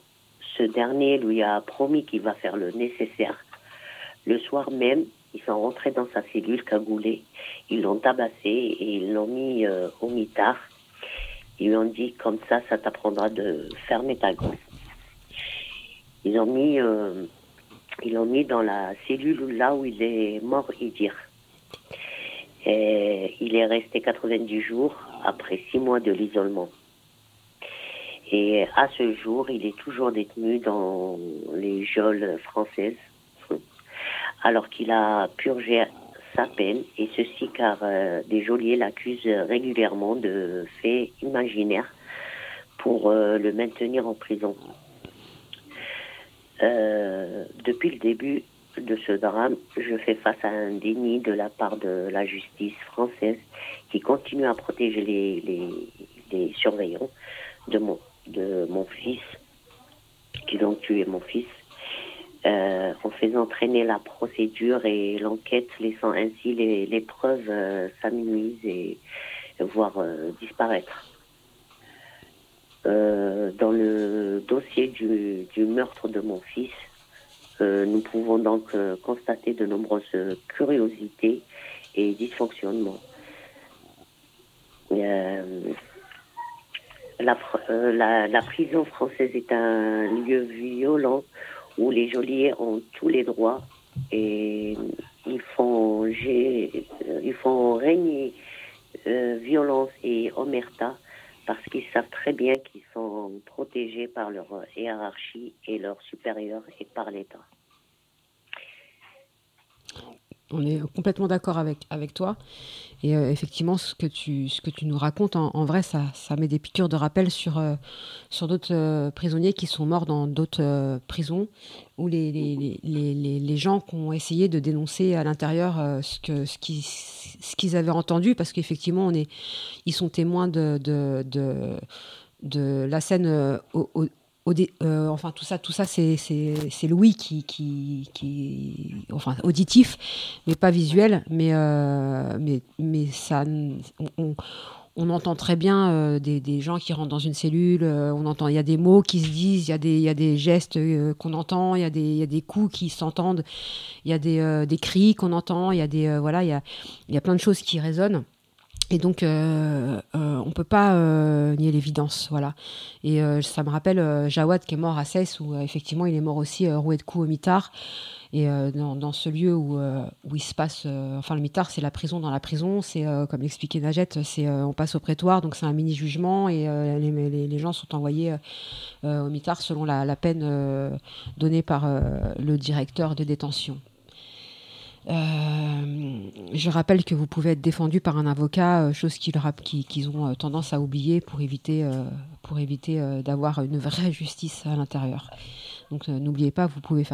Ce dernier lui a promis qu'il va faire le nécessaire. Le soir même, ils sont rentrés dans sa cellule cagoulée. Ils l'ont tabassé et ils l'ont mis euh, au mitard. Ils lui ont dit comme ça, ça t'apprendra de fermer ta gueule. Ils ont mis, euh, l'ont mis dans la cellule là où il est mort Idir. Et il est resté 90 jours après six mois de l'isolement. Et à ce jour, il est toujours détenu dans les geôles françaises, alors qu'il a purgé sa peine, et ceci car euh, des geôliers l'accusent régulièrement de faits imaginaires pour euh, le maintenir en prison. Euh, depuis le début de ce drame, je fais face à un déni de la part de la justice française qui continue à protéger les, les, surveillants de mon, de mon fils, qui ont tué mon fils, euh, en faisant traîner la procédure et l'enquête, laissant ainsi les, les preuves euh, et voire euh, disparaître. Euh, dans le dossier du, du meurtre de mon fils, nous pouvons donc euh, constater de nombreuses curiosités et dysfonctionnements. Euh, la, pr- euh, la, la prison française est un lieu violent où les geôliers ont tous les droits et ils font, euh, ils font régner euh, violence et omerta parce qu'ils savent très bien qu'ils sont protégés par leur hiérarchie et leurs supérieurs et par l'État. On est complètement d'accord avec, toi. Et euh, effectivement, ce que tu, nous racontes, en, vrai, ça, met des piqûres de rappel sur, euh, d'autres euh, prisonniers qui sont morts dans d'autres prisons, où les, gens qui ont essayé de dénoncer à l'intérieur ce qu'ils avaient entendu, parce qu'effectivement, on ils sont témoins de, la scène au- euh, enfin tout ça, tout ça, c'est Louis qui, qui, qui, enfin auditif, mais pas visuel, mais euh, ça, on, entend très bien euh, des, gens qui rentrent dans une cellule, on entend, il y a des mots qui se disent, il y a des, gestes qu'on entend, il y, a des- coups qui s'entendent, il y a des, cris qu'on entend, il y a des, voilà, il y a plein de choses qui résonnent. Et donc, euh, euh, on peut pas euh, nier l'évidence, voilà. Et euh, ça me rappelle euh, Jawad qui est mort à Cesse, où effectivement il est mort aussi roué de coups au mitard. Et dans, ce lieu où, où il se passe, enfin le mitard, c'est la prison dans la prison. C'est comme l'expliquait Najette, c'est on passe au prétoire, donc c'est un mini jugement et les, gens sont envoyés au mitard selon la, peine donnée par le directeur de détention. Euh, je rappelle que vous pouvez être défendu par un avocat, euh, chose qu'ils ont euh, tendance à oublier pour éviter, d'avoir une vraie justice à l'intérieur. Donc n'oubliez pas, vous pouvez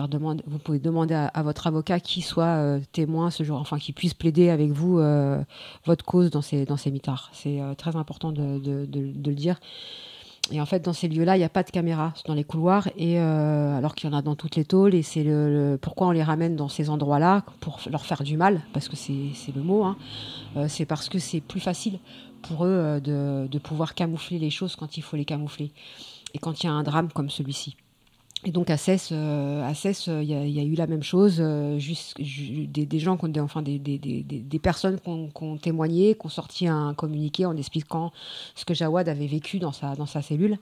demander à, votre avocat qui soit témoin ce jour, enfin qui puisse plaider avec vous votre cause dans ces mitards. C'est très important de le dire. Et en fait, dans ces lieux-là, il n'y a pas de caméra dans les couloirs, et euh, alors qu'il y en a dans toutes les tôles. Et c'est le, pourquoi on les ramène dans ces endroits-là pour leur faire du mal, parce que c'est le mot. hein. Euh, c'est parce que c'est plus facile pour eux euh, de, de pouvoir camoufler les choses quand il faut les camoufler. Et quand il y a un drame comme celui-ci. Et donc à Cesse, euh, à euh, il y, a- eu la même chose. euh, juste, ju- des, gens, enfin des, personnes qui ont, témoigné, qui ont sorti un communiqué en expliquant ce que Jawad avait vécu dans sa, cellule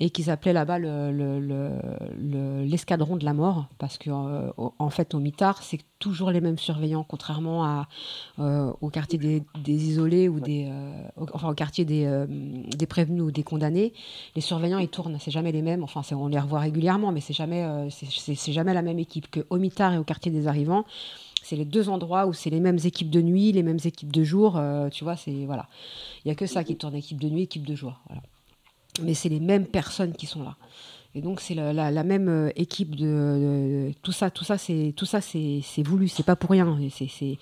et qu'ils appelaient là-bas le- le- le- le- l'escadron de la mort parce que en fait au mitard c'est toujours les mêmes surveillants contrairement euh, au quartier des, isolés ou des euh, enfin au quartier des, euh, des prévenus ou des condamnés. Les surveillants ils tournent c'est jamais les mêmes. Enfin on les revoit régulièrement mais c'est jamais jamais la même équipe que au mitard et au quartier des arrivants. C'est les deux endroits où c'est les mêmes équipes de nuit les mêmes équipes de jour tu vois c'est voilà. Il y a que ça qui tourne équipe de nuit équipe de jour mais c'est les mêmes personnes qui sont là. Et donc c'est la, même euh, équipe de, tout ça, tout ça, c'est tout ça, c'est voulu, c'est pas pour rien. C'est-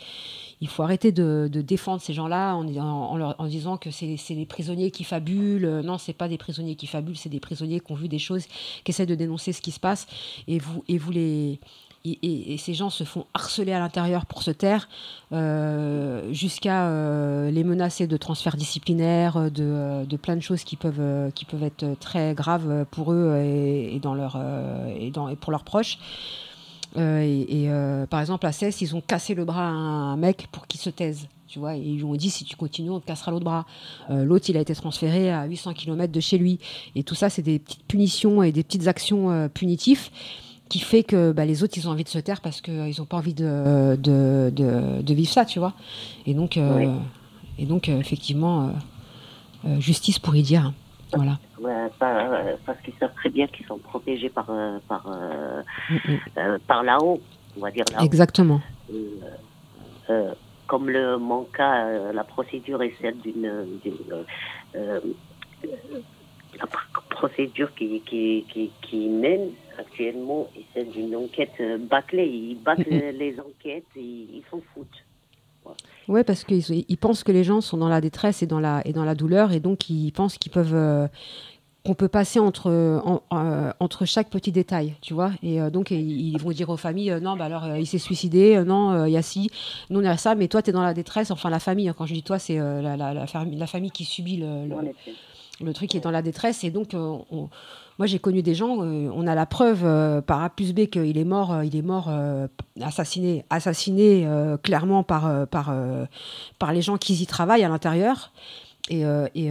il faut arrêter de, défendre ces gens-là en, leur- disant que c'est c'est des prisonniers qui fabulent. Euh, Non, c'est pas des prisonniers qui fabulent, c'est des prisonniers qui ont vu des choses, qui essaient de dénoncer ce qui se passe. Et vous, et vous les et, ces gens se font harceler à l'intérieur pour se taire, euh, jusqu'à euh, les menacer de transfert disciplinaire, de, plein de choses qui peuvent, euh, qui peuvent être très graves pour eux et, dans leur, et, pour leurs proches. Et par exemple, à Cesse, ils ont cassé le bras à un mec pour qu'il se taise. Tu vois, ils lui ont dit si tu continues, on te cassera l'autre bras. L'autre, il a été transféré à 800 km de chez lui. Et tout ça, c'est des petites punitions et des petites actions punitives qui fait que bah, les autres, ils ont envie de se taire parce qu'ils n'ont pas envie de, de, de, de vivre ça, tu vois. Et donc, euh, Oui. et donc euh, effectivement, euh, euh, justice pour y dire. Voilà. Ouais, pas- euh, parce qu'ils savent très bien qu'ils sont protégés par, euh, par, euh, Mm, mm. euh, par là-haut, on va dire là-haut. Exactement. Euh, euh, comme le, mon cas, euh, la procédure est celle d'une. euh, euh, procédure qui, qui, qui, qui mène actuellement est celle d'une enquête euh, bâclée. Ils battent Mhm. les enquêtes et ils s'en foutent. Ouais, parce qu'ils ils pensent que les gens sont dans la détresse et dans la, et dans la douleur, et donc ils pensent qu'ils peuvent. euh, qu'on peut passer entre, en- euh, entre chaque petit détail, tu vois. Et euh, donc, ils, ils vont dire aux familles, non, bah alors, il s'est suicidé, non, il y a ci, non, il y a ça, mais toi, tu es dans la détresse. Enfin, la famille, hein, quand je dis toi, c'est la, la, la, fami- la famille qui subit le, le- le truc est dans la détresse. Et donc, on- moi, j'ai connu des gens, euh, on a la preuve euh, par A plus B qu'il est mort, euh, il est mort assassiné, assassiné clairement par, par, par les gens qui y travaillent à l'intérieur. Et, et,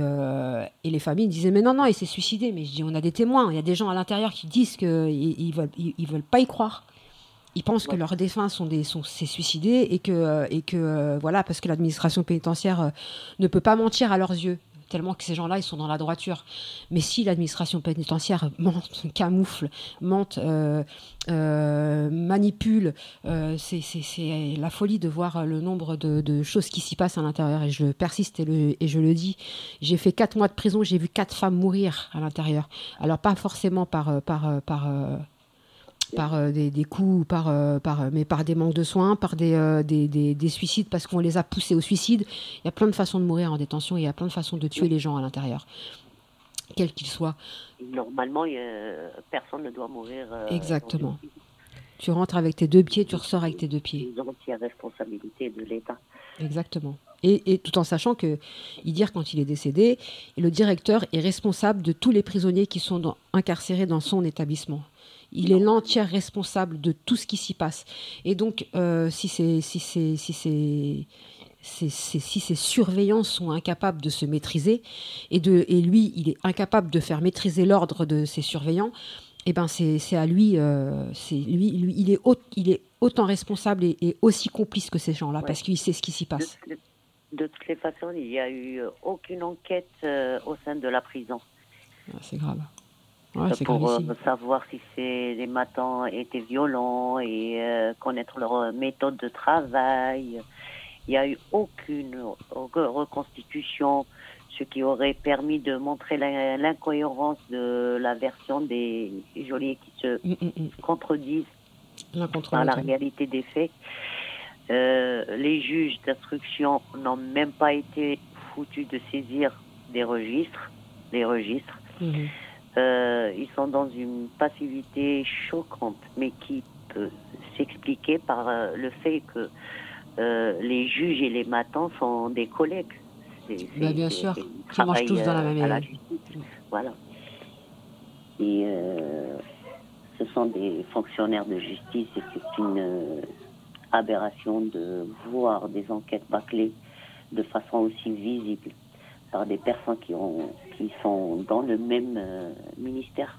et les familles disaient mais non non il s'est suicidé. Mais je dis on a des témoins. Il y a des gens à l'intérieur qui disent qu'ils ils veulent ils, ils veulent pas y croire. Ils pensent que leurs défunts sont des sont s'est suicidé et que et que euh, voilà parce que l'administration pénitentiaire euh, ne peut pas mentir à leurs yeux tellement que ces gens-là ils sont dans la droiture. Mais si l'administration pénitentiaire mente camoufle mente euh, euh, manipule euh, c'est la folie de voir le nombre de, choses qui s'y passent à l'intérieur. Et je persiste et, et je le dis. J'ai fait quatre mois de prison j'ai vu quatre femmes mourir à l'intérieur. Alors pas forcément par par par par euh, des, des coups, ou par, euh, par, euh, mais par des manques de soins, par des, euh, des, des- des suicides, parce qu'on les a poussés au suicide. Il y a plein de façons de mourir en détention, et il y a plein de façons de tuer les gens à l'intérieur, quels qu'ils soient. Normalement, personne ne doit mourir. Exactement. Tu rentres avec tes deux pieds, tu ressors avec tes deux pieds. Ont entière responsabilité de l'État. Exactement. Et, et tout en sachant que Idir, quand il est décédé, le directeur est responsable de tous les prisonniers qui sont dans- incarcérés dans son établissement. Il est l'entière responsable de tout ce qui s'y passe. Et donc, euh, si ces si c'est si c'est ces- ces- si ces surveillants sont incapables de se maîtriser et, de, et lui, il est incapable de faire maîtriser l'ordre de ses surveillants, eh ben c'est à lui, euh, c'est lui, lui, il est, au- il est autant responsable et, et aussi complice que ces gens-là Ouais. parce qu'il sait ce qui s'y passe. de- de toutes les façons, il n'y a eu euh, aucune enquête euh, au sein de la prison Ah, c'est grave. Ouais, pour euh, savoir si ces, les matins étaient violents et euh, connaître leur euh, méthode de travail. Il n'y a eu aucune re- reconstitution ce qui aurait permis de montrer la- l'incohérence de la version des geôliers qui se Mm, mm, mm. contredisent contre par la réalité des faits. Euh, les juges d'instruction n'ont même pas été foutus de saisir des registres, des registres. Mhm. Euh, ils sont dans une passivité choquante, mais qui peut s'expliquer par euh, le fait que euh, les juges et les matins sont des collègues. C'est- Bah, bien sûr, ils qui mangent tous dans la même à la aile. justice. Voilà. Et ce sont des fonctionnaires de justice et c'est une aberration de voir des enquêtes bâclées de façon aussi visible par des personnes qui, ont, qui sont dans le même euh, ministère.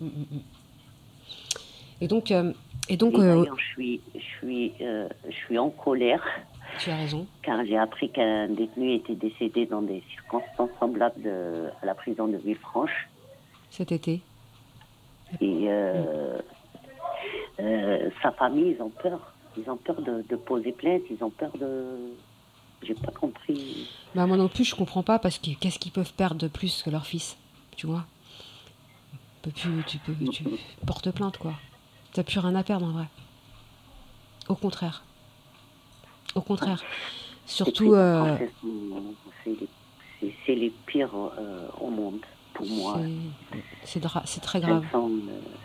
Mm, mm, mm. Et donc, euh, et donc Et euh, d'ailleurs, je suis, je, suis, je suis en colère tu as raison. car j'ai appris qu'un détenu était décédé dans des circonstances semblables à la prison de Villefranche. Cet été. Et sa famille, ils ont peur. Ils ont peur de, de poser plainte, ils ont peur de. J'ai pas compris. Bah, moi non plus, je comprends pas parce que qu'est-ce qu'ils peuvent perdre de plus que leur fils Tu vois? Tu peux plus, tu peux, tu portes plainte quoi. T'as plus rien à perdre en vrai. Au contraire. Au contraire. Surtout. Euh, C'est les, pires euh, au monde, pour moi. c'est- très Elles grave. sont,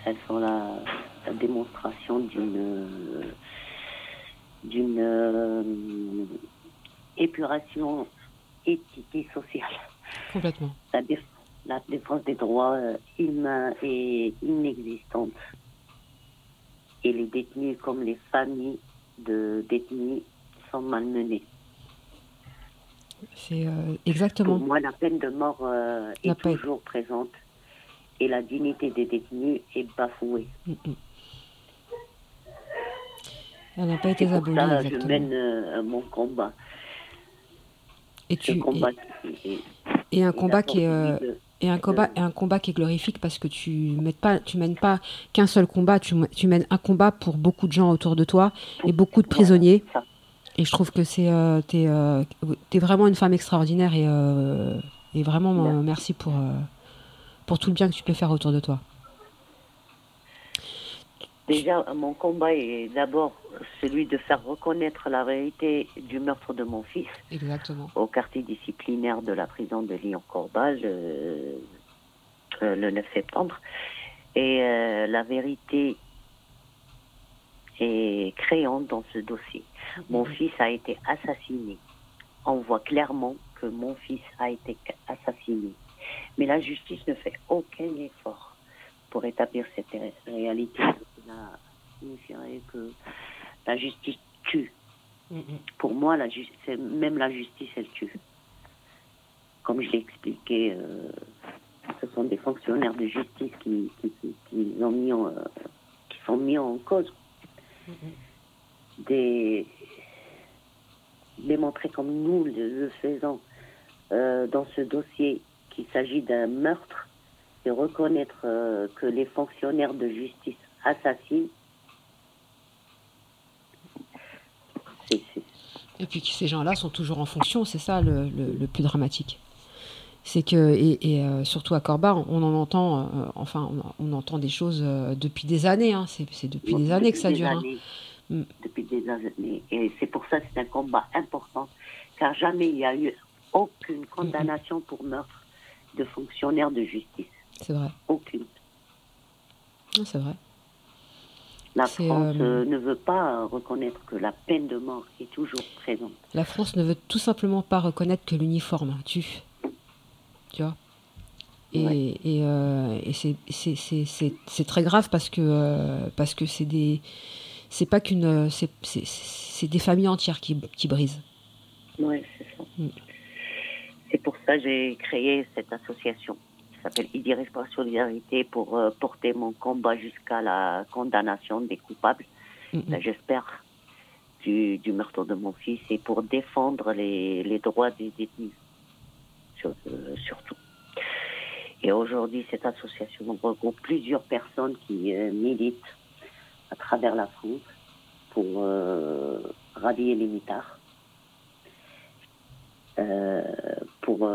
elles sont la, la démonstration d'une d'une épuration éthique et sociale. Complètement. La, déf- la défense des droits euh, humains est inexistante. Et les détenus, comme les familles de détenus, sont malmenés. C'est euh, Pour exactement. moi, la peine de mort euh, est peine. toujours présente et la dignité des détenus est bafouée. Mm, mm. Elle n'a pas été pour abolie ça je mène euh, mon combat. Et tu combat et, qui est- et un combat qui est euh, celui de- et un combat et un combat qui est glorifique parce que tu mènes pas tu mènes pas qu'un seul combat, tu, mènes un combat pour beaucoup de gens autour de toi et beaucoup de prisonniers. Et je trouve que c'est euh, t'es euh, t'es vraiment une femme extraordinaire et et vraiment Merci. pour pour tout le bien que tu peux faire autour de toi. Déjà, mon combat est d'abord celui de faire reconnaître la vérité du meurtre de mon fils Exactement. au quartier disciplinaire de la prison de Lyon-Corba le, euh, le 9 septembre. Et euh, la vérité est créante dans ce dossier. Mon fils a été assassiné. On voit clairement que mon fils a été assassiné. Mais la justice ne fait aucun effort pour établir cette ré- réalité. Signifierait que la justice tue. Pour moi, la c'est- même la justice, elle tue. Comme je l'ai expliqué, euh, ce sont des fonctionnaires de justice qui, qui, qui- qui ont mis en, euh, qui sont mis en cause. Des, démontrer comme nous le, le faisons euh, dans ce dossier qu'il s'agit d'un meurtre et reconnaître que les fonctionnaires de justice Et puis ces gens-là sont toujours en fonction, c'est ça le, le- le plus dramatique. C'est que, et, et, euh, surtout à Corba, on en entend, euh, enfin, on, on entend des choses euh, depuis des années, hein, c'est depuis des années que ça dure. hein. Mm. Depuis des années. Et c'est pour ça que c'est un combat important, car jamais il n'y a eu aucune condamnation pour meurtre de fonctionnaires de justice. C'est vrai, Aucune. C'est vrai. La France euh, euh, ne veut pas reconnaître que la peine de mort est toujours présente. La France ne veut tout simplement pas reconnaître que l'uniforme tue. Tu vois? Et, Ouais. et, euh, et c'est- très grave parce que euh, parce que c'est des c'est pas qu'une c'est des familles entières qui, qui brisent. Oui, c'est ça. Mm. C'est pour ça que j'ai créé cette association s'appelle Idiris par Solidarité pour euh, porter mon combat jusqu'à la condamnation des coupables, Mm, ben, j'espère, du, du meurtre de mon fils et pour défendre les, les droits des détenus, sur- euh, surtout. Et aujourd'hui, cette association regroupe plusieurs personnes qui euh, militent à travers la France pour rallier les mitards, pour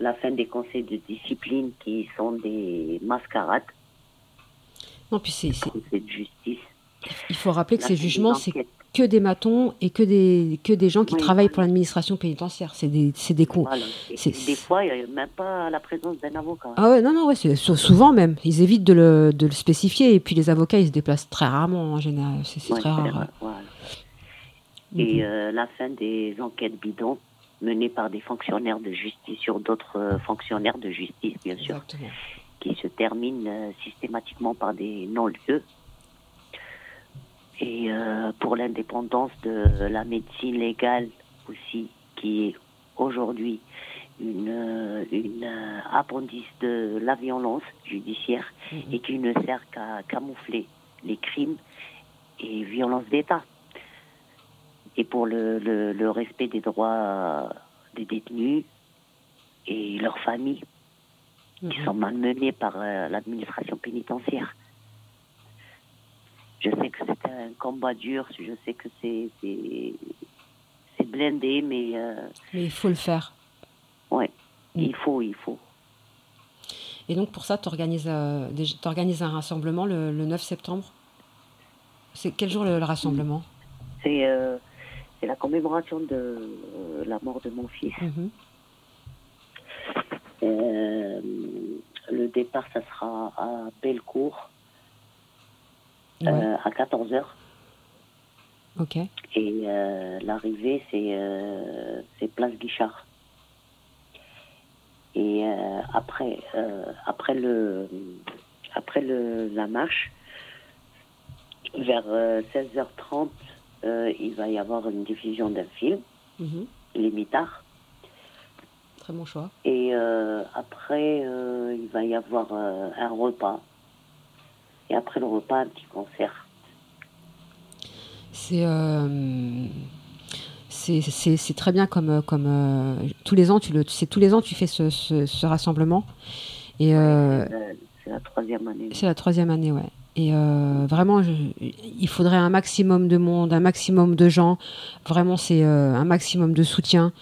la fin des conseils de discipline qui sont des mascarades, Non, puis c'est, de justice. il faut rappeler que La ces jugements, c'est que des matons et que des, que des gens qui Oui, travaillent pour l'administration pénitentiaire. C'est des, c'est des cons. Voilà. Des fois, il n'y a même pas la présence d'un avocat. Ah ouais, non, non, ouais, souvent même. Ils évitent de le, de le spécifier et puis les avocats, ils se déplacent très rarement en général. C'est, Ouais, très rare. voilà. Mhm. Et euh, la fin des enquêtes bidons menées par des fonctionnaires de justice sur d'autres euh, fonctionnaires de justice, bien sûr, Exactement. qui se terminent euh, systématiquement par des non-lieux. Et euh, pour l'indépendance de la médecine légale aussi, qui est aujourd'hui une, une appendice de la violence judiciaire Mhm. et qui ne sert qu'à camoufler les crimes et violences d'État. Et pour le, le, le respect des droits euh, des détenus et leurs familles qui Mhm. sont malmenés par euh, l'administration pénitentiaire. Je sais que c'est un combat dur, je sais que c'est c'est blindé, mais euh, Mais il faut le faire. ouais, Mm. il faut, il faut. Et donc pour ça, tu organises, un rassemblement le, le 9 septembre? C'est quel jour le, le rassemblement? C'est euh, c'est la commémoration de euh, la mort de mon fils. Mhm. Euh, le départ, ça sera à Bellecour Ouais, euh, à 14h. ok. Et euh, l'arrivée, c'est euh, Place Guichard. Et euh, après, euh, après, le, après le, la marche, vers euh, 16h30, euh, il va y avoir une diffusion d'un film, Mhm. Les Mitards. Très bon choix. Et euh, après, euh, il va y avoir un repas. Et après le repas, un petit concert. C'est c'est- très bien comme comme tous les ans tu le tous les ans tu fais ce, ce, ce rassemblement et c'est la troisième année. c'est la troisième année ouais et euh, vraiment il faudrait un maximum de monde un maximum de gens vraiment c'est euh, un maximum de soutien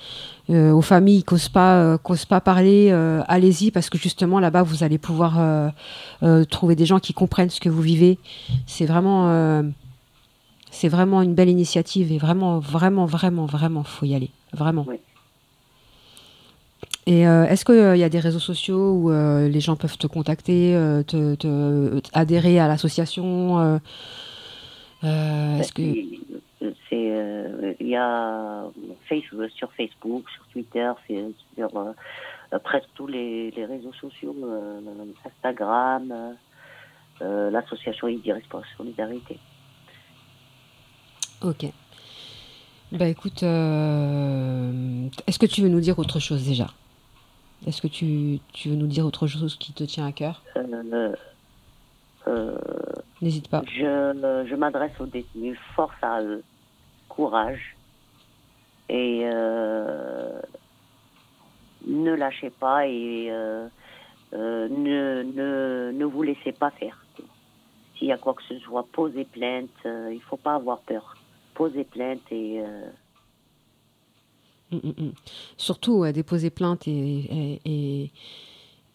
Euh, aux familles qui n'osent pas pas parler allez-y parce que justement là-bas vous allez pouvoir trouver des gens qui comprennent ce que vous vivez c'est vraiment c'est vraiment une belle initiative et vraiment, vraiment, vraiment, vraiment, faut y aller. Vraiment. Oui. Et euh, est-ce qu'il y a des réseaux sociaux où euh, les gens peuvent te contacter, euh, te, te- adhérer à l'association euh, euh, Est-ce que euh, il y a Facebook, sur Facebook, sur Twitter, sur euh, euh, presque tous les, les réseaux sociaux, euh, Instagram, euh, euh, l'association Idiris pour la solidarité. Ok. Bah écoute, euh, est-ce que tu veux nous dire autre chose déjà? Est-ce que tu, tu veux nous dire autre chose qui te tient à cœur? Euh, euh, N'hésite pas. je je m'adresse aux détenus, force à eux, courage et euh, ne lâchez pas et euh, ne, ne, ne vous laissez pas faire. S'il y a quoi que ce soit, posez plainte, euh, il faut pas avoir peur. Posez plainte et euh, Mm, mm, mm. Surtout, ouais, déposer plainte et, et,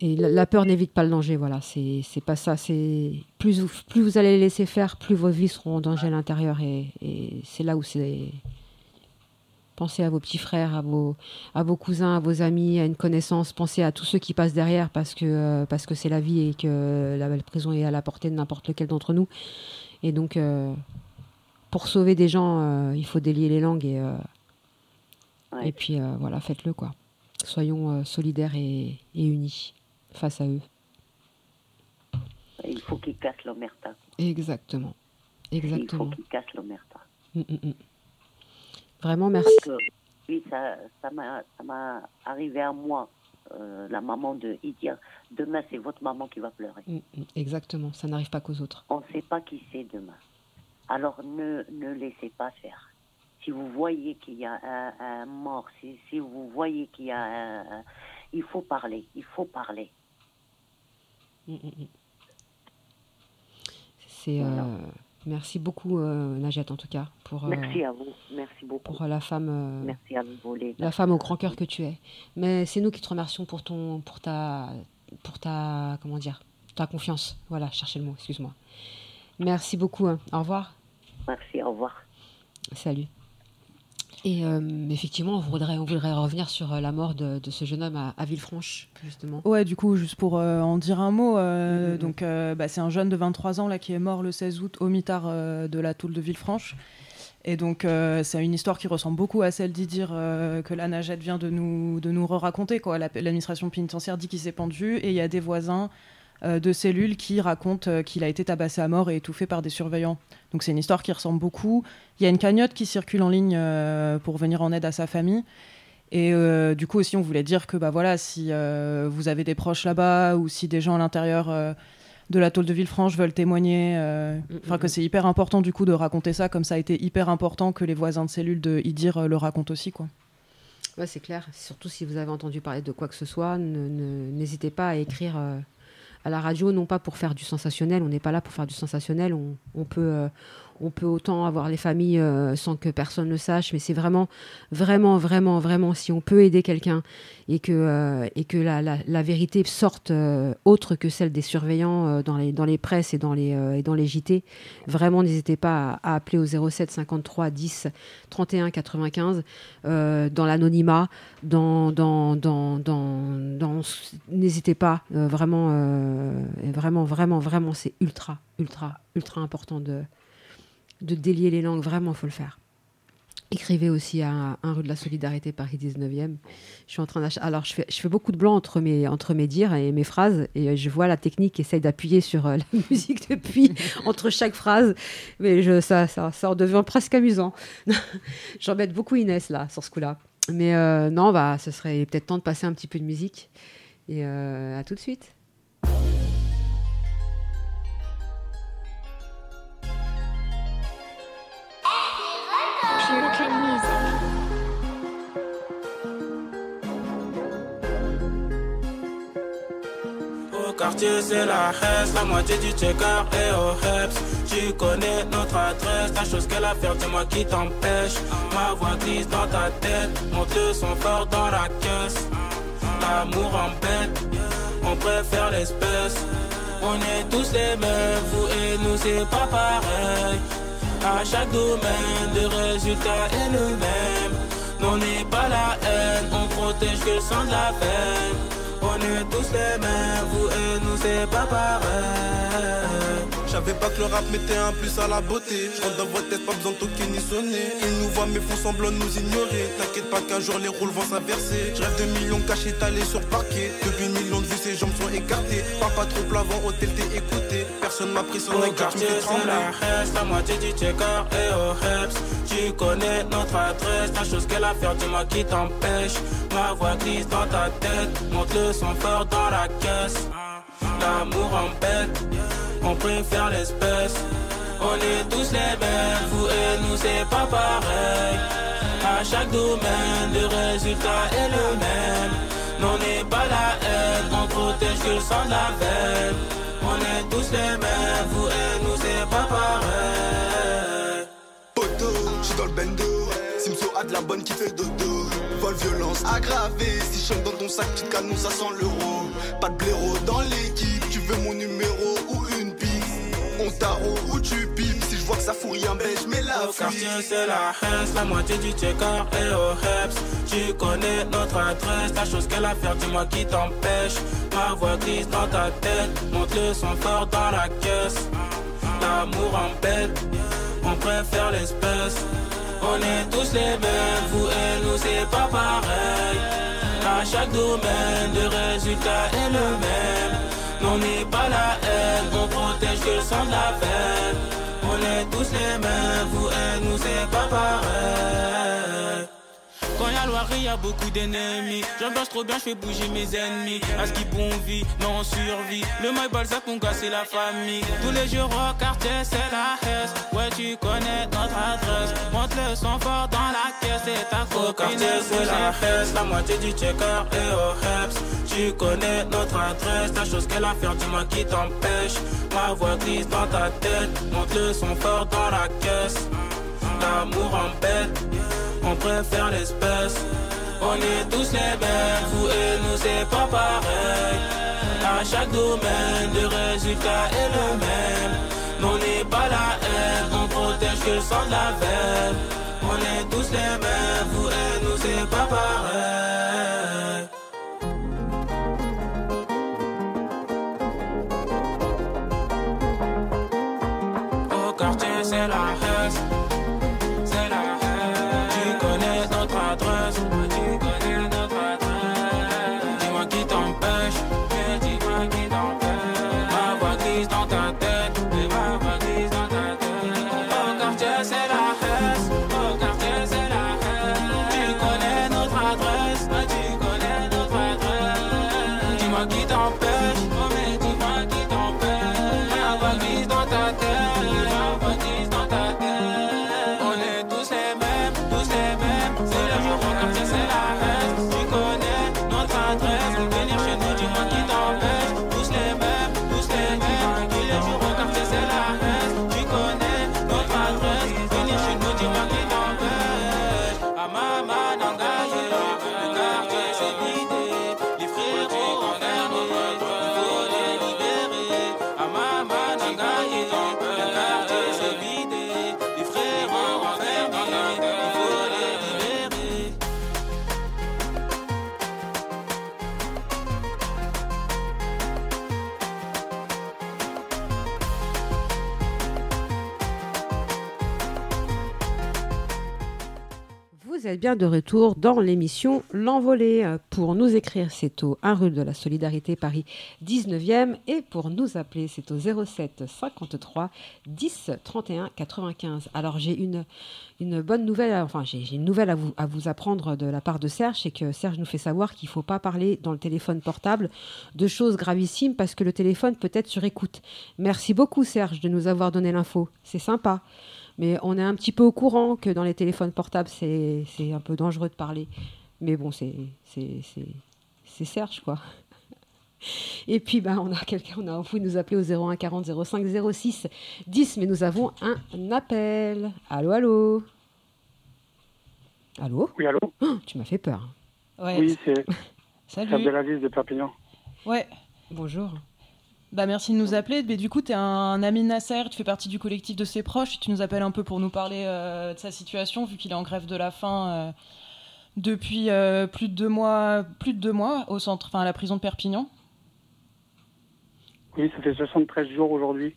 la, peur n'évite pas le danger. Voilà, c'est pas ça. C'est plus vous, plus vous allez les laisser faire, plus vos vies seront en danger à l'intérieur. Et, c'est là où c'est. Pensez à vos petits frères, à vos, à vos cousins, à vos amis, à une connaissance. Pensez à tous ceux qui passent derrière parce que euh, c'est la vie et que la la prison est à la portée de n'importe lequel d'entre nous. Et donc, euh, pour sauver des gens, euh, il faut délier les langues et ouais. et puis euh, voilà, faites-le quoi. Soyons euh, solidaires et, et unis face à eux. il faut qu'ils cassent l'omerta. Exactement. Il faut Exactement. qu'ils cassent l'omerta. Mm, mm, mm. Vraiment, merci. Que, oui, ça, ça m'a, ça m'a arrivé à moi, euh, la maman de Idir. Demain, c'est votre maman qui va pleurer. Exactement. Ça n'arrive pas qu'aux autres. On ne sait pas qui c'est demain. Alors ne, ne laissez pas faire. Si vous voyez qu'il y a un, un mort, si, si vous voyez qu'il y a un, un- Il faut parler, il faut parler. Mm, mm, mm. C'est. euh, Voilà. Merci beaucoup, euh, Najat, en tout cas, pour, euh, Merci à vous. Merci beaucoup. pour la femme, euh, Merci à vous, les la femme au grand cœur que tu es. Mais c'est nous qui te remercions pour ton, pour ta, pour ta, comment dire, ta confiance. Voilà, cherchez le mot, excuse-moi. Merci beaucoup. hein. Au revoir. Merci, au revoir. Salut. Et euh, effectivement, on voudrait, on voudrait revenir sur euh, la mort de, de ce jeune homme à, à Villefranche, justement. Ouais, du coup, juste pour euh, en dire un mot, euh, Mhm. donc bah, c'est un jeune de 23 ans là qui est mort le 16 août au mitard de la Toule de Villefranche. Et donc c'est une histoire qui ressemble beaucoup à celle d'Idir que la Najette vient de nous de nous raconter quoi. L'administration pénitentiaire dit qu'il s'est pendu et il y a des voisins de cellules qui racontent euh, qu'il a été tabassé à mort et étouffé par des surveillants. Donc c'est une histoire qui ressemble beaucoup. Il y a une cagnotte qui circule en ligne euh, pour venir en aide à sa famille. Et euh, du coup aussi, on voulait dire que bah voilà, si euh, vous avez des proches là-bas ou si des gens à l'intérieur euh, de la tôle de Villefranche veulent témoigner, euh, enfin que c'est hyper important du coup de raconter ça, comme ça a été hyper important que les voisins de cellules de Idir euh, le racontent aussi quoi. Ouais, c'est clair. Surtout si vous avez entendu parler de quoi que ce soit, n'hésitez pas à écrire euh, à la radio, non pas pour faire du sensationnel. On n'est pas là pour faire du sensationnel. On, peut, euh, on peut autant avoir les familles euh, sans que personne le sache, mais c'est vraiment, vraiment, vraiment, vraiment, si on peut aider quelqu'un et que, euh, et que la, la- vérité sorte euh, autre que celle des surveillants dans, les, dans les presses et dans les, et dans les JT, vraiment n'hésitez pas à, appeler au 07 53 10 31 95 euh, dans l'anonymat, dans, dans, dans, dans, dans- n'hésitez pas, vraiment, vraiment, vraiment, vraiment, c'est ultra, ultra, ultra important de, de délier les langues, vraiment, faut le faire. Écrivez aussi à un rue de la Solidarité, Paris 19e. Je suis en train d'ach- Alors, je fais, je fais beaucoup de blanc entre mes, entre mes dires et mes phrases, et euh, je vois la technique qui essaye d'appuyer sur euh, la musique depuis, entre chaque phrase. Mais je, ça, ça, ça en devient presque amusant. J'embête beaucoup Inès, là, sur ce coup-là. Mais euh, non, bah, ce serait peut-être temps de passer un petit peu de musique. Et euh, à tout de suite. Quartier c'est la haine, la moitié du checker et au reps. Tu connais notre adresse, la chose qu'elle a faire, dis-moi qui t'empêche. Ma voix glisse dans ta tête, monte le son fort dans la caisse. L'amour embête, on préfère l'espèce. On est tous les mêmes, vous et nous c'est pas pareil. À chaque domaine, le résultat est le même. Non, on n'est pas la haine, on protège que le sang de la veine on est tous les mêmes, vous et nous c'est pas pareil J'avais pas que le rap mettait un plus à la beauté. Je dans votre tête, pas besoin de toquer ni sonner. Ils nous voient mais font semblant de nous ignorer. T'inquiète pas qu'un jour les rôles vont s'inverser. Je rêve de millions cachés étalés sur parquet. Depuis millions de vues, ses jambes sont écartées. Parle pas trop plavant, hôtel t'es écouté. Personne m'a pris son me quartier c'est la haine, la moitié du checker et au reps Tu connais notre adresse, la chose qu'elle a faire, dis-moi qui t'empêche Ma voix glisse dans ta tête, monte le son fort dans la caisse L'amour embête, on préfère l'espèce On est tous les mêmes, vous et nous c'est pas pareil À chaque domaine, le résultat est le même Non, on n'est pas la haine, on protège que le sang de la veine On est tous les mêmes, vous et nous c'est pas pareil Poto, j'suis dans le bendo. Simso a de la bonne qui fait dodo. Vol violence aggravée. Si je dans ton sac, tu te canon, ça sent l'euro. Pas de blaireau dans l'équipe. Tu veux mon numéro Tarot ou pipes. Si je vois que ça fout rien, ben je mets la Au quartier c'est la haine, la moitié du checker et au reps. Tu connais notre adresse, la chose qu'elle a faire, dis-moi qui t'empêche. Ma voix glisse dans ta tête, monte le son fort dans la caisse. L'amour embête, on préfère l'espèce. On est tous les mêmes, vous et nous c'est pas pareil. À chaque domaine, le résultat est le même Non, on n'est pas la haine, on protège que le sang de la veine on est tous les mêmes, vous et nous c'est pas pareil quand y'a loirie, y'a beaucoup d'ennemis. J'ambiance trop bien, j'fais bouger mes ennemis. À ce qui bon vie, non on survit. Le mail balzac, on casse la famille. Tous les jours au quartier, c'est la haine. Ouais, tu connais notre adresse. Monte le son fort dans la caisse, c'est ta copine. Au quartier, c'est la la moitié du checker et au reps. Tu connais notre adresse, la chose qu'elle a faire, dis-moi qui t'empêche. Ma voix glisse dans ta tête, monte le son fort dans la caisse. L'amour embête, on préfère l'espèce. On est tous les mêmes, vous et nous c'est pas pareil. À chaque domaine, le résultat est le même. Mais on n'est pas la haine, on protège que le sang de la veine. On est tous les mêmes, vous et nous c'est pas pareil. Vous êtes bien de retour dans l'émission L'Envolée. Pour nous écrire, c'est au 1 rue de la Solidarité Paris 19e et pour nous appeler, c'est au 07 53 10 31 95. Alors j'ai une, une bonne nouvelle, enfin j'ai une nouvelle à vous, à vous apprendre de la part de Serge, c'est que Serge nous fait savoir qu'il ne faut pas parler dans le téléphone portable de choses gravissimes parce que le téléphone peut être sur écoute. Merci beaucoup Serge de nous avoir donné l'info, c'est sympa. Mais on est un petit peu au courant que dans les téléphones portables, c'est c'est un peu dangereux de parler. Mais bon, c'est c'est- c'est- c'est Serge, quoi. Et puis, ben, on a quelqu'un, on a, vous pouvez nous appeler au 01 40 05 06 10, mais nous avons un appel. Allô, allô? Allô? Oui, allô? Oh, Tu m'as fait peur. Oui, c'est Salut. Abdelaziz de Perpignan. Ouais. Bonjour. Bah merci de nous appeler. Mais du coup, tu es un ami de Nasser, tu fais partie du collectif de ses proches. Tu nous appelles un peu pour nous parler euh, de sa situation, vu qu'il est en grève de la faim euh, depuis euh, plus de deux mois, plus de deux mois au centre, enfin à la prison de Perpignan. Oui, ça fait 73 jours aujourd'hui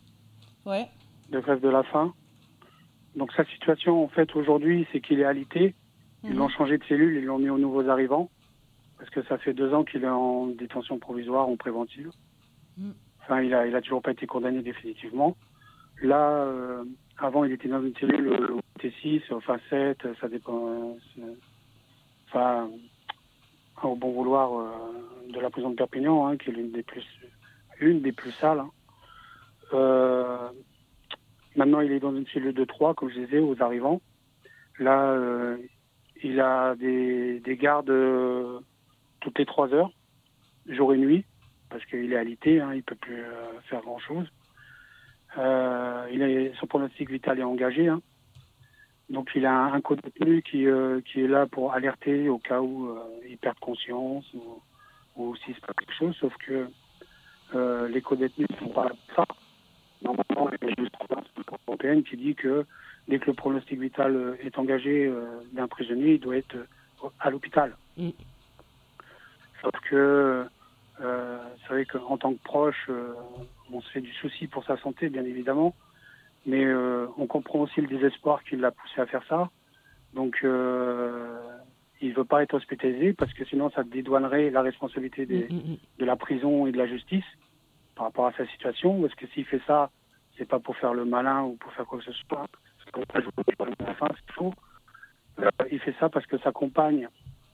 Ouais. de grève de la faim. Donc sa situation, en fait, aujourd'hui, c'est qu'il est alité. Ils Mhm. l'ont changé de cellule, ils l'ont mis aux nouveaux arrivants. Parce que ça fait deux ans qu'il est en détention provisoire, en préventive. Mhm. Enfin, il a, il a toujours pas été condamné définitivement. Là, euh, avant, il était dans une cellule euh, T6, enfin 7, ça dépend. euh, Enfin, au bon vouloir euh, de la prison de Perpignan, hein, qui est l'une des plus, une des plus sales. hein. Maintenant, il est dans une cellule de 3, comme je disais, aux arrivants. Là, il a des, des gardes toutes les 3 heures, jour et nuit, parce qu'il est alité, hein, il peut plus euh, faire grand-chose. Euh, il son pronostic vital est engagé. hein. Donc il a un, un co-détenu qui, euh, qui est là pour alerter au cas où il perd conscience ou, ou s'il se passe quelque chose, sauf que les co-détenus ne sont pas là pour ça. Normalement, il y a juste européenne qui dit que dès que le pronostic vital est engagé d'un prisonnier, il doit être à l'hôpital. Mm. Sauf que, euh, c'est vrai qu'en tant que proche, euh, on se fait du souci pour sa santé, bien évidemment, mais euh, on comprend aussi le désespoir qui l'a poussé à faire ça. Donc, euh, il veut pas être hospitalisé parce que sinon, ça dédouanerait la responsabilité des, Mm, mm, de la prison et de la justice par rapport à sa situation. Parce que s'il fait ça, c'est pas pour faire le malin ou pour faire quoi que ce soit. C'est pour pas jouer à la fin, c'est faux. Euh, il fait ça parce que sa compagne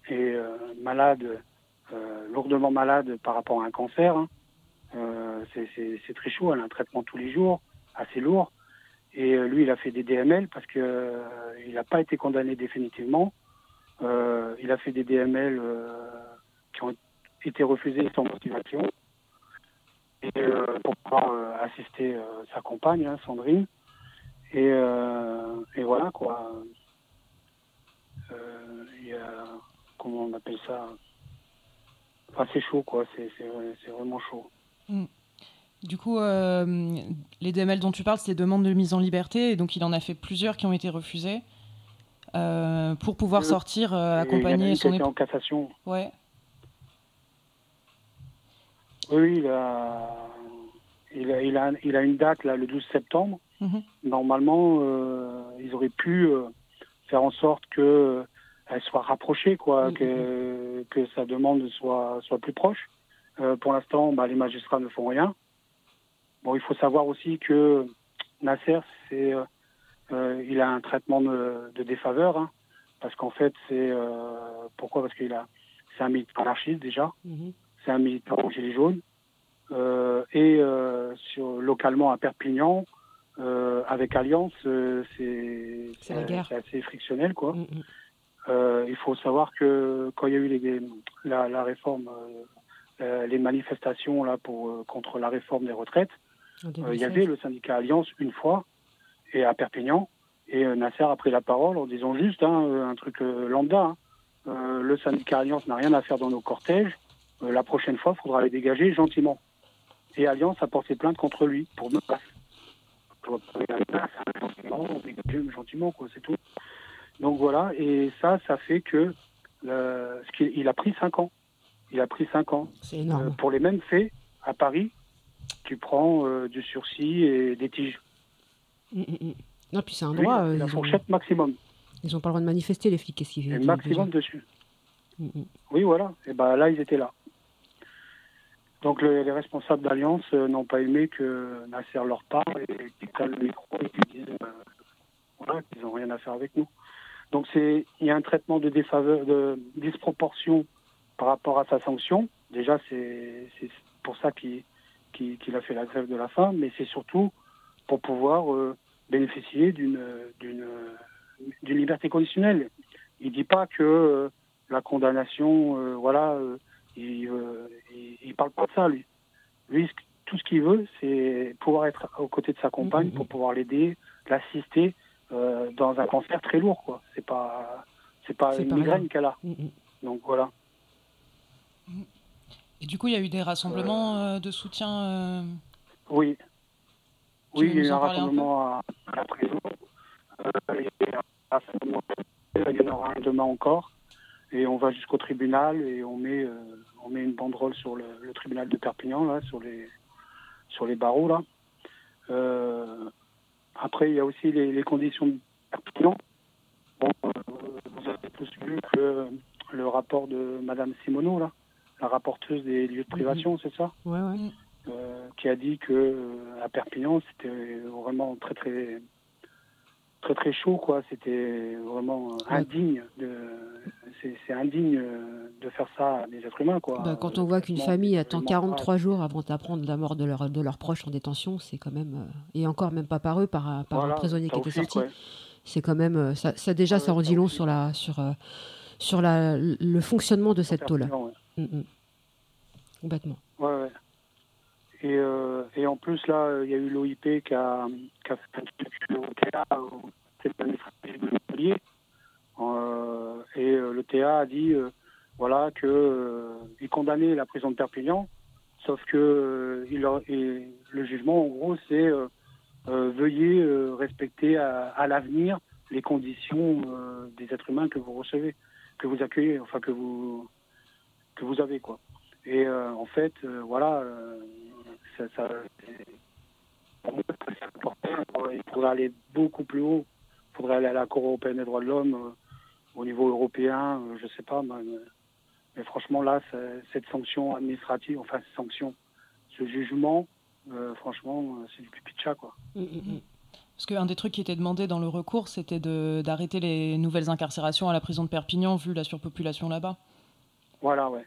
est euh, malade, lourdement malade par rapport à un cancer. hein. Euh, c'est- très chaud, elle a un traitement tous les jours, assez lourd. Et euh, lui, il a fait des DML parce que euh, il n'a pas été condamné définitivement. Euh, il a fait des DML euh, qui ont été refusé sans motivation. Et euh, pour pouvoir euh, assister euh, sa compagne, hein, Sandrine. Et, euh, et voilà quoi. Euh, il y a, comment on appelle ça? Enfin, c'est chaud quoi, c'est vraiment chaud. Mm. Du coup, euh, les DML dont tu parles, c'est des demandes de mise en liberté, et donc il en a fait plusieurs qui ont été refusées euh, pour pouvoir Euh, sortir, euh, accompagner son était en époux. cassation. Ouais. Oui, il a, il a, il a, il a une date là, le 12 septembre. Mhm. Normalement, ils auraient pu faire en sorte que soit rapprochée, quoi, que, que sa demande soit, soit plus proche. Euh, pour l'instant, bah, les magistrats ne font rien. Bon, il faut savoir aussi que Nasser, c'est, euh, euh, il a un traitement de, de défaveur, hein, parce qu'en fait, c'est euh, pourquoi? Parce qu'il a, c'est un militant anarchiste déjà c'est un militant gilet jaune. Et sur, localement à Perpignan, euh, avec Alliance, euh, c'est assez frictionnel. Quoi. Euh, il faut savoir que quand il y a eu les, la, la réforme, euh, euh, les manifestations là, pour, contre la réforme des retraites, il y 2016. avait le syndicat Alliance une fois, et à Perpignan, et Nasser a pris la parole en disant juste hein, un truc lambda. hein. Le syndicat Alliance n'a rien à faire dans nos cortèges. La prochaine fois, il faudra les dégager gentiment. Et Alliance a porté plainte contre lui pour menace, hein, Gentiment, dégager gentiment, quoi, c'est tout. Donc voilà, et ça, ça fait que ce il a pris 5 ans. Il a pris 5 ans. C'est énorme. Euh, pour les mêmes faits, à Paris, tu prends euh, du sursis et des tiges. Mm, mm, mm. Non, puis c'est un droit. a euh, la ont, fourchette maximum. ils ont pas le droit de manifester, les flics. Qu'est-ce qu'ils maximum déjà dessus. Oui, voilà. Et ben là, ils étaient là. Donc le- les responsables d'Alliance n'ont pas aimé que Nasser leur parle et qu'ils prennent le micro et qu'ils disent voilà, qu'ils n'ont rien à faire avec nous. Donc c'est il y a un traitement de défaveur, de disproportion par rapport à sa sanction. Déjà, c'est pour ça qu'il a fait la grève de la faim, mais c'est surtout pour pouvoir euh, bénéficier d'une liberté conditionnelle. Il dit pas que euh, la condamnation, euh, voilà, il, il, il parle pas de ça, lui. Lui, tout ce qu'il veut, c'est pouvoir être aux côtés de sa compagne pour pouvoir l'aider, l'assister euh, dans un cancer très lourd, quoi. C'est pas, c'est pas une pas migraine qu'elle a. Mm, mm. Donc voilà. Et du coup, il y a eu des rassemblements euh, de soutien. euh, Oui. Tu Oui, il y a eu un parler un rassemblement à, la prison. Euh, il y rassemblement. En aura un demain encore. Et on va jusqu'au tribunal et on met, euh, on met une banderole sur le, le tribunal de Perpignan, là, sur les, sur les barreaux. Là. Euh, après, il y a aussi les, les conditions de Perpignan. Bon, euh, vous avez tous vu que le rapport de Madame Simoneau, là, la rapporteuse des lieux de privation, c'est ça? Ouais, ouais. euh, qui a dit que euh, à Perpignan c'était vraiment très très très très chaud quoi c'était vraiment euh, indigne de c'est indigne euh, de faire ça à des êtres humains quoi Bah, quand on voit qu'une famille attend vraiment 43 jours avant d'apprendre la mort de, leur, de leurs proches en détention, c'est quand même. euh, et encore même pas par eux, par, un- par Voilà, un prisonnier qui était sorti. ouais. C'est quand même. euh, Ça, ça déjà, ça en dit long sur, la, sur, euh, sur la, le fonctionnement de cette tôle. Ouais. Mm, mm. Complètement. Ouais, ouais. Et, euh, et en plus, là, il y a eu l'OIP qui a, qui a fait un tribunal administratif de Montpellier. Euh, et euh, le TA a dit euh, voilà, que euh, il condamnait la prison de Perpignan, sauf que euh, le jugement, en gros, c'est euh, euh, veuillez euh, respecter à, à l'avenir les conditions euh, des êtres humains que vous recevez, que vous accueillez, enfin que vous que vous avez quoi. Et euh, en fait, euh, voilà, euh, ça, pour moi, c'est important. Il faudrait aller beaucoup plus haut. Il faudrait aller à la Cour européenne des droits de l'homme, au niveau européen, je sais pas. Mais, mais franchement, là, cette sanction administrative, enfin, cette sanction, ce jugement, franchement, c'est du pipi de chat, quoi. Mm, mm, mm. Parce qu'un des trucs qui était demandé dans le recours, c'était d'arrêter les nouvelles incarcérations à la prison de Perpignan, vu la surpopulation là-bas. Voilà, ouais.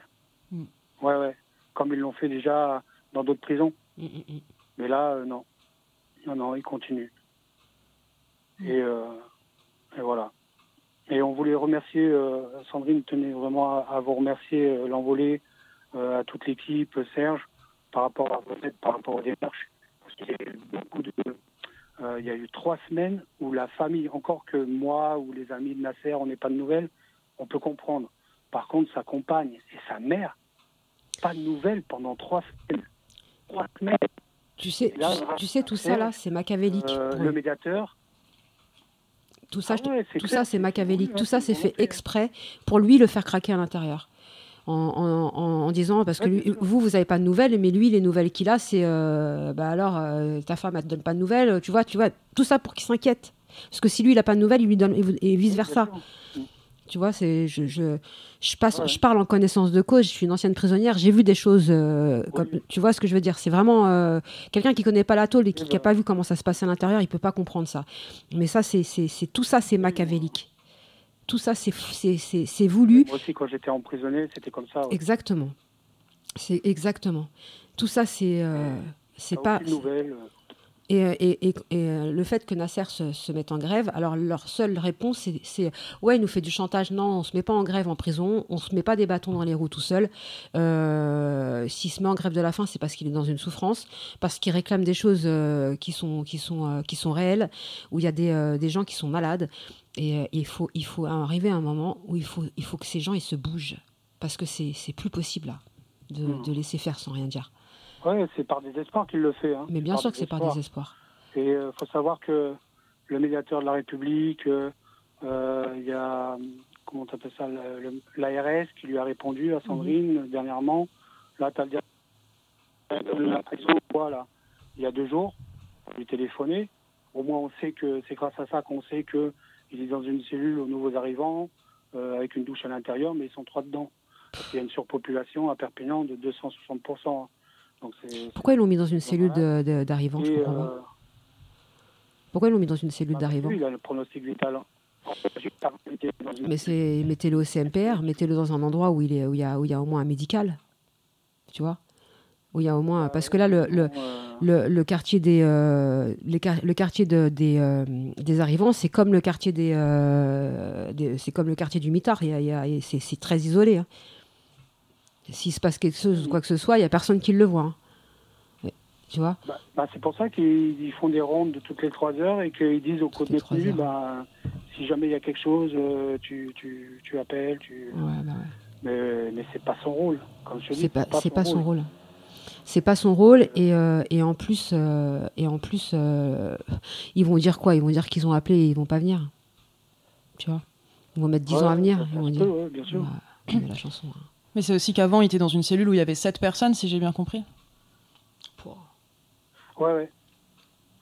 Ouais, ouais. Comme ils l'ont fait déjà dans d'autres prisons. Mm, mm, mm. Mais là, euh, non. Non, non, ils continuent. Et, euh, et voilà. Et on voulait remercier, euh, Sandrine tenait vraiment à, à vous remercier, l'envolée, à toute l'équipe, Serge, par rapport à aide, par rapport aux démarches. Parce qu'il y a eu beaucoup de. euh, il y a eu trois semaines où la famille, encore que moi ou les amis de Nasser, on n'est pas de nouvelles, on peut comprendre. Par contre, sa compagne et sa mère, pas de nouvelles pendant trois semaines. Trois semaines. Tu sais, là, tu, tu sais, tout ça là, c'est machiavélique. Euh, le médiateur, Tout ça, Ah ouais, tout ça, c'est machiavélique. Tout ça, c'est fait exprès pour lui le faire craquer à l'intérieur. En, en- en- en disant, parce que lui- vous, vous n'avez pas de nouvelles, mais lui, les nouvelles qu'il a, c'est euh, bah alors, euh, ta femme, elle te donne pas de nouvelles, tu vois, tu vois, tout ça pour qu'il s'inquiète. Parce que si lui, il a pas de nouvelles, il lui donne, et et vice-versa. Tu vois, c'est, je, je, je, passe, je parle en connaissance de cause, je suis une ancienne prisonnière, j'ai vu des choses, euh, comme, tu vois ce que je veux dire. C'est vraiment euh, quelqu'un qui connaît pas la tôle et qui n'a pas vu comment ça se passe à l'intérieur, il peut pas comprendre ça. Mais ça, c'est, tout ça, c'est machiavélique. Tout ça, c'est, c'est, c'est, c'est voulu. moi aussi, quand j'étais emprisonné, c'était comme ça. ouais. Exactement. C'est exactement. Tout ça, c'est, euh, c'est pas. Nouvelle. Euh, Et, et- et- et, euh, le fait que Nasser se, se mette en grève, alors leur seule réponse, c'est- ouais, il nous fait du chantage. Non, on se met pas en grève en prison, on se met pas des bâtons dans les roues tout seul. Euh, S'il se met en grève de la faim, c'est parce qu'il est dans une souffrance, parce qu'il réclame des choses euh, qui sont qui sont euh, qui sont réelles, où il y a des, euh, des gens qui sont malades. Et euh, il faut il faut arriver à un moment où il faut il faut que ces gens ils se bougent, parce que c'est plus possible là de, Hmm. de laisser faire sans rien dire. Ouais, c'est par désespoir qu'il le fait. hein. Mais bien sûr que c'est par désespoir. Et il faut savoir que le médiateur de la République, euh, euh, il y a, comment t'appelles ça, l'ARS qui lui a répondu à Sandrine Mhm. dernièrement. Là, tu as le directeur quoi, là, il y a deux jours, on lui téléphoné. Au moins, on sait que c'est grâce à ça qu'on sait que il est dans une cellule aux nouveaux arrivants, euh, avec une douche à l'intérieur, mais ils sont trois dedans. Il y a une surpopulation à Perpignan de 260%. Donc c'est Pourquoi ils l'ont mis dans une cellule d'arrivants euh, Pourquoi ils l'ont mis dans une cellule d'arrivants il a le pronostic vital. Mais c'est mettez-le au CMPR, mettez-le dans un endroit où il est où il y a où il y a au moins un médical, tu vois, où il y a au moins parce que là le le, le, le quartier des euh, les le quartier de- des euh, des arrivants c'est comme le quartier des, euh, des- c'est comme le quartier du mitard, il y a, il y a- et c'est c'est très isolé. hein. S'il se passe quelque chose ou quoi que ce soit, il y a personne qui le voit. hein. Tu vois Bah, bah, c'est pour ça qu'ils ils font des rondes de toutes les trois heures et qu'ils disent aux co-détenus, bah, si jamais il y a quelque chose, euh, tu, tu, tu appelles. Tu... Ouais, bah ouais. Mais, mais c'est pas son rôle. Comme je te dis, C'est pas, c'est pas son rôle. C'est pas son rôle et, euh, et en plus euh, et en plus euh, ils vont dire quoi? Ils vont dire qu'ils ont appelé et ils vont pas venir. Tu vois? Ils vont mettre 10 ans à venir. Ils vont dire. ouais, bien sûr. Connaît la chanson. hein. Mais c'est aussi qu'avant, il était dans une cellule où il y avait 7 personnes, si j'ai bien compris. Ouais, ouais.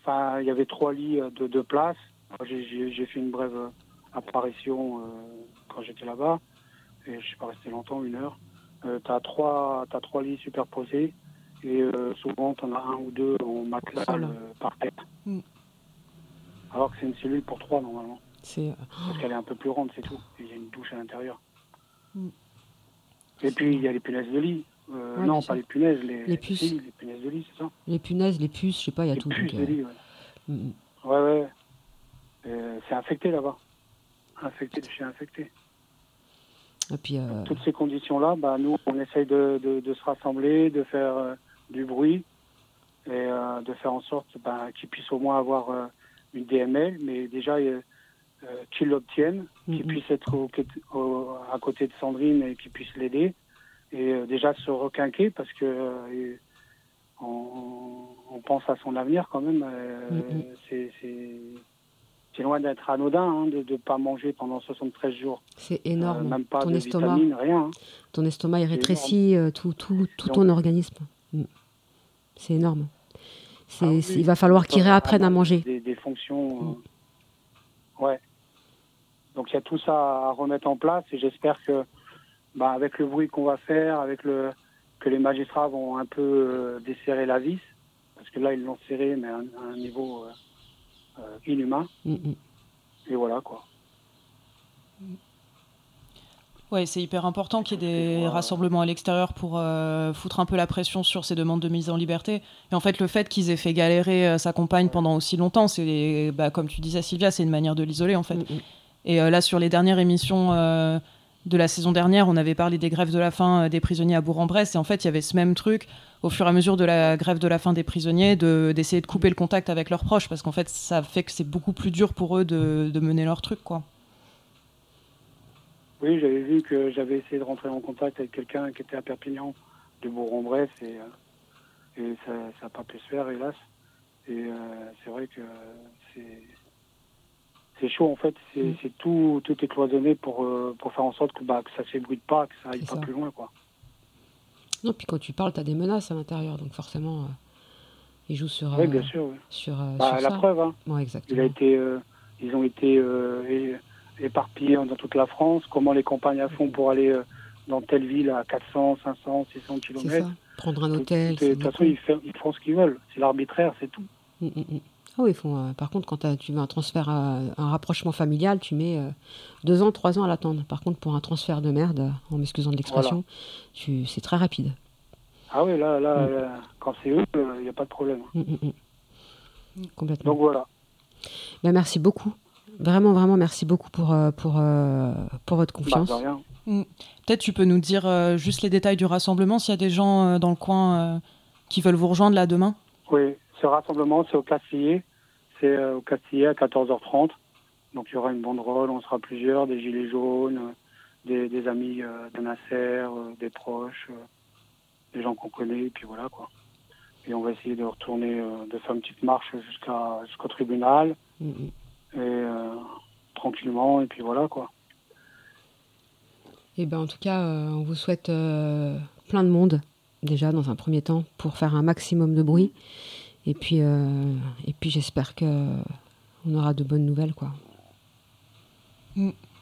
Enfin, il y avait trois lits euh, de deux places. J'ai fait une brève euh, apparition euh, quand j'étais là-bas. Et je suis pas resté longtemps, une heure. Euh, t'as trois, t'as trois lits superposés. Et euh, souvent, t'en as un ou deux en matelas par tête. Mm. Alors que c'est une cellule pour trois, normalement. Parce qu'elle est un peu plus ronde, c'est tout. Il y a une douche à l'intérieur. Mm. Et puis, il y a les punaises de lit. Euh, Ouais, non, pas les punaises, les, Les puces. les punaises de lit, c'est ça les punaises, les puces, je sais pas, il y a Les tout. puces donc, de euh, lit, ouais. mm. Ouais, ouais. Euh, c'est infecté là-bas. Infecté de chez infecté. Et puis euh, Toutes ces conditions-là, bah, nous, on essaye de, de, de se rassembler, de faire euh, du bruit et de faire en sorte bah, qu'ils puissent au moins avoir une DML, mais déjà euh, euh, qu'ils l'obtiennent, qu'ils puissent être au- au- à côté de Sandrine et qu'ils puissent l'aider. Et euh, déjà se requinquer parce que euh, on, on pense à son avenir quand même. euh, Mhm. c'est- loin d'être anodin hein, de ne pas manger pendant 73 jours. c'est énorme. Même pas ton de estomac, vitamines, rien. hein. ton estomac euh, tout, tout, tout Donc- ton organisme. Mm. C'est énorme. C'est, Ah oui, il va falloir qu'il vraiment réapprenne à manger. Des, des fonctions. euh, Ouais. Donc il y a tout ça à remettre en place et j'espère que, bah, avec le bruit qu'on va faire, avec le que les magistrats vont un peu euh, desserrer la vis, parce que là ils l'ont serré mais à, un- à un niveau euh, euh, inhumain. Mm, mm. Et voilà quoi. Ouais, c'est hyper important qu'il y ait des rassemblements à l'extérieur pour euh, foutre un peu la pression sur ces demandes de mise en liberté. Et en fait, le fait qu'ils aient fait galérer euh, sa compagne pendant aussi longtemps, c'est, bah, comme tu disais, Sylvia, c'est une manière de l'isoler, en fait. Et euh, là, sur les dernières émissions euh, de la saison dernière, on avait parlé des grèves de la faim euh, des prisonniers à Bourg-en-Bresse, et en fait, il y avait ce même truc au fur et à mesure de la grève de la faim des prisonniers, de- d'essayer de, couper le contact avec leurs proches, parce qu'en fait, ça fait que c'est beaucoup plus dur pour eux de, de mener leur truc, quoi. Oui, j'avais vu que j'avais essayé de rentrer en contact avec quelqu'un qui était à Perpignan, de Bourg-en-Bresse, et, et ça n'a pas pu se faire, hélas. Et c'est vrai que c'est c'est chaud, en fait. C'est c'est tout, tout est cloisonné pour, euh, pour faire en sorte que, bah, que ça ne s'ébruite pas, que ça aille pas ça. plus loin, quoi. Non, puis quand tu parles, tu as des menaces à l'intérieur, donc forcément, euh, ils jouent sur, Oui, euh, bien sûr. oui. sur, Bah, sur la ça. preuve, hein. Ouais, Il exactement. a été, ils ont été éparpillés dans toute la France. Comment les campagnes font pour aller dans telle ville à 400, 500, 600 C'est kilomètres ça. Prendre un hôtel. De toute façon, ils, font ce qu'ils veulent. C'est l'arbitraire, c'est tout. Mm, mm, mm. Ah oui, euh, par contre, quand t'as- tu veux un transfert, euh, un rapprochement familial, tu mets euh, deux ans, trois ans à l'attendre. Par contre, pour un transfert de merde, euh, en m'excusant de l'expression, tu c'est très rapide. Ah oui, là, là, Mm. là, quand c'est eux, il n'y a pas de problème. Mm, mm. Complètement. Donc voilà. Ben, merci beaucoup. Vraiment, vraiment, merci beaucoup pour, euh, pour, euh, pour votre confiance. Bah. Mm. Peut-être tu peux nous dire euh, juste les détails du rassemblement, s'il y a des gens euh, dans le coin euh, qui veulent vous rejoindre là demain? Oui, ce rassemblement, c'est au Castillé. C'est euh, au Castillé à 14h30. Donc il y aura une banderole, on sera plusieurs, des gilets jaunes, des, des amis euh, de Nasser, euh, des proches, des gens qu'on connaît, et puis voilà quoi. Et on va essayer de retourner, de faire une petite marche jusqu'à jusqu'au tribunal, Mm, mm. et euh, tranquillement, et puis voilà quoi. Eh ben, en tout cas, euh, on vous souhaite euh, plein de monde, déjà, dans un premier temps, pour faire un maximum de bruit. Et puis, euh, et puis j'espère que on aura de bonnes nouvelles, quoi.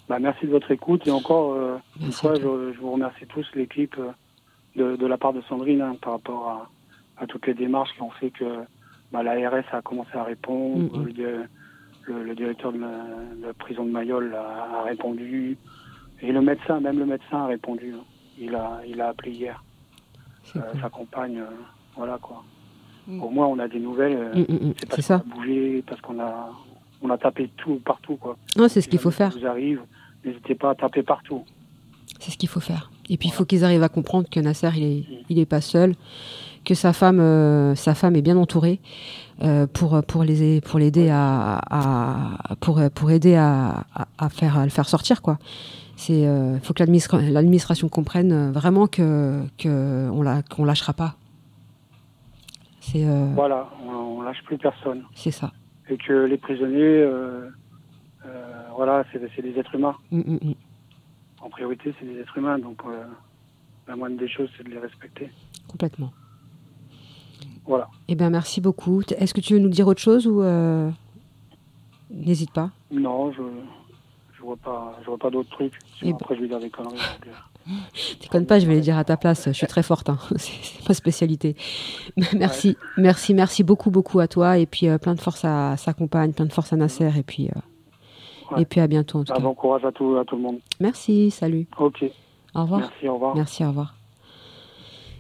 Bah, merci de votre écoute et encore euh, une fois, je, je vous remercie tous l'équipe euh, de, de la part de Sandrine hein, par rapport à, à toutes les démarches qui ont fait que bah, l'ARS a commencé à répondre, le, di- le- le directeur de la, de la prison de Mayol a, a répondu et le médecin, même le médecin a répondu. hein. Il a, il a appelé hier euh, sa compagne, voilà quoi. Au moins on a des nouvelles. euh, Mm, mm, mm, c'est parce qu'on a bougé, parce qu'on a, on a tapé tout partout quoi. Non, c'est ce qu'il Si faut faire. ça vous arrive, n'hésitez pas à taper partout. C'est ce qu'il faut faire. Et puis il faut qu'ils arrivent à comprendre que Nasser, il est, il est pas seul, que sa femme, euh, sa femme est bien entourée euh, pour pour les pour l'aider à, à- pour pour aider à, à, faire à le faire sortir quoi. Euh, faut que l'administra- l'administration comprenne vraiment que que qu'on lâchera pas. C'est euh, Voilà, on, on lâche plus personne. c'est ça. Et que les prisonniers, euh, euh, voilà, c'est des êtres humains. Mm, mm, mm. En priorité, c'est des êtres humains. Donc, la moindre des choses, c'est de les respecter. Complètement. Voilà. Eh bien, merci beaucoup. Est-ce que tu veux nous dire autre chose ou euh, n'hésite pas? Non, je je vois pas, je vois pas d'autres trucs. Sinon, Eh ben. après, je vais dire des conneries. donc, Déconne pas, je vais les dire à ta place. Je suis très forte. hein. C'est ma spécialité. Merci, merci, merci beaucoup, beaucoup à toi. Et puis euh, plein de force à sa compagne, plein de force à Nasser. Et puis, euh, Ouais. et puis à bientôt en tout ah, cas. bon courage à tout, à tout le monde. Merci, salut. Ok. Au revoir. Merci, au revoir. Merci, au revoir.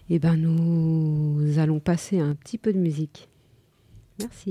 Eh ben, nous allons passer à un petit peu de musique. Merci.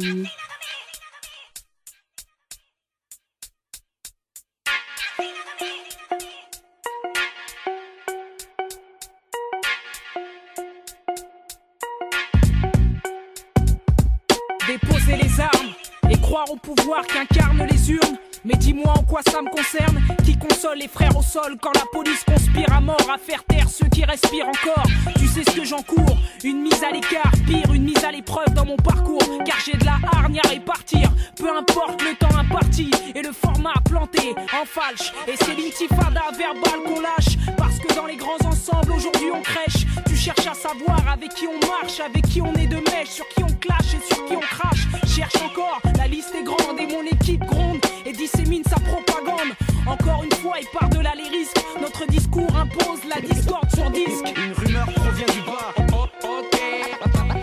Les armes et croire au pouvoir qu'incarnent les urnes. Mais dis-moi en quoi ça me concerne. Qui console les frères au sol quand la police conspire à mort à faire taire ceux qui respirent encore? Tu sais ce que j'encours Une mise à l'écart, pire, une mise à l'épreuve dans mon parcours. Car j'ai de la hargne à répartir. Peu importe le temps imparti et le format planté en falche. Et c'est l'intifada verbale qu'on lâche. Parce que dans les grands ensembles aujourd'hui on crèche. Tu cherches à savoir avec qui on marche, avec qui on est de mèche clash et sur qui on crache Cherche encore, la liste est grande et mon équipe gronde Et dissémine sa propagande Encore une fois et par-delà les risques Notre discours impose la discorde sur disque Une rumeur provient du bas. Oh, ok.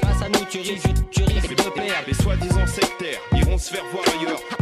Face à nous, tu risques, tu risques de perdre. Les soi-disant sectaires iront se faire voir ailleurs.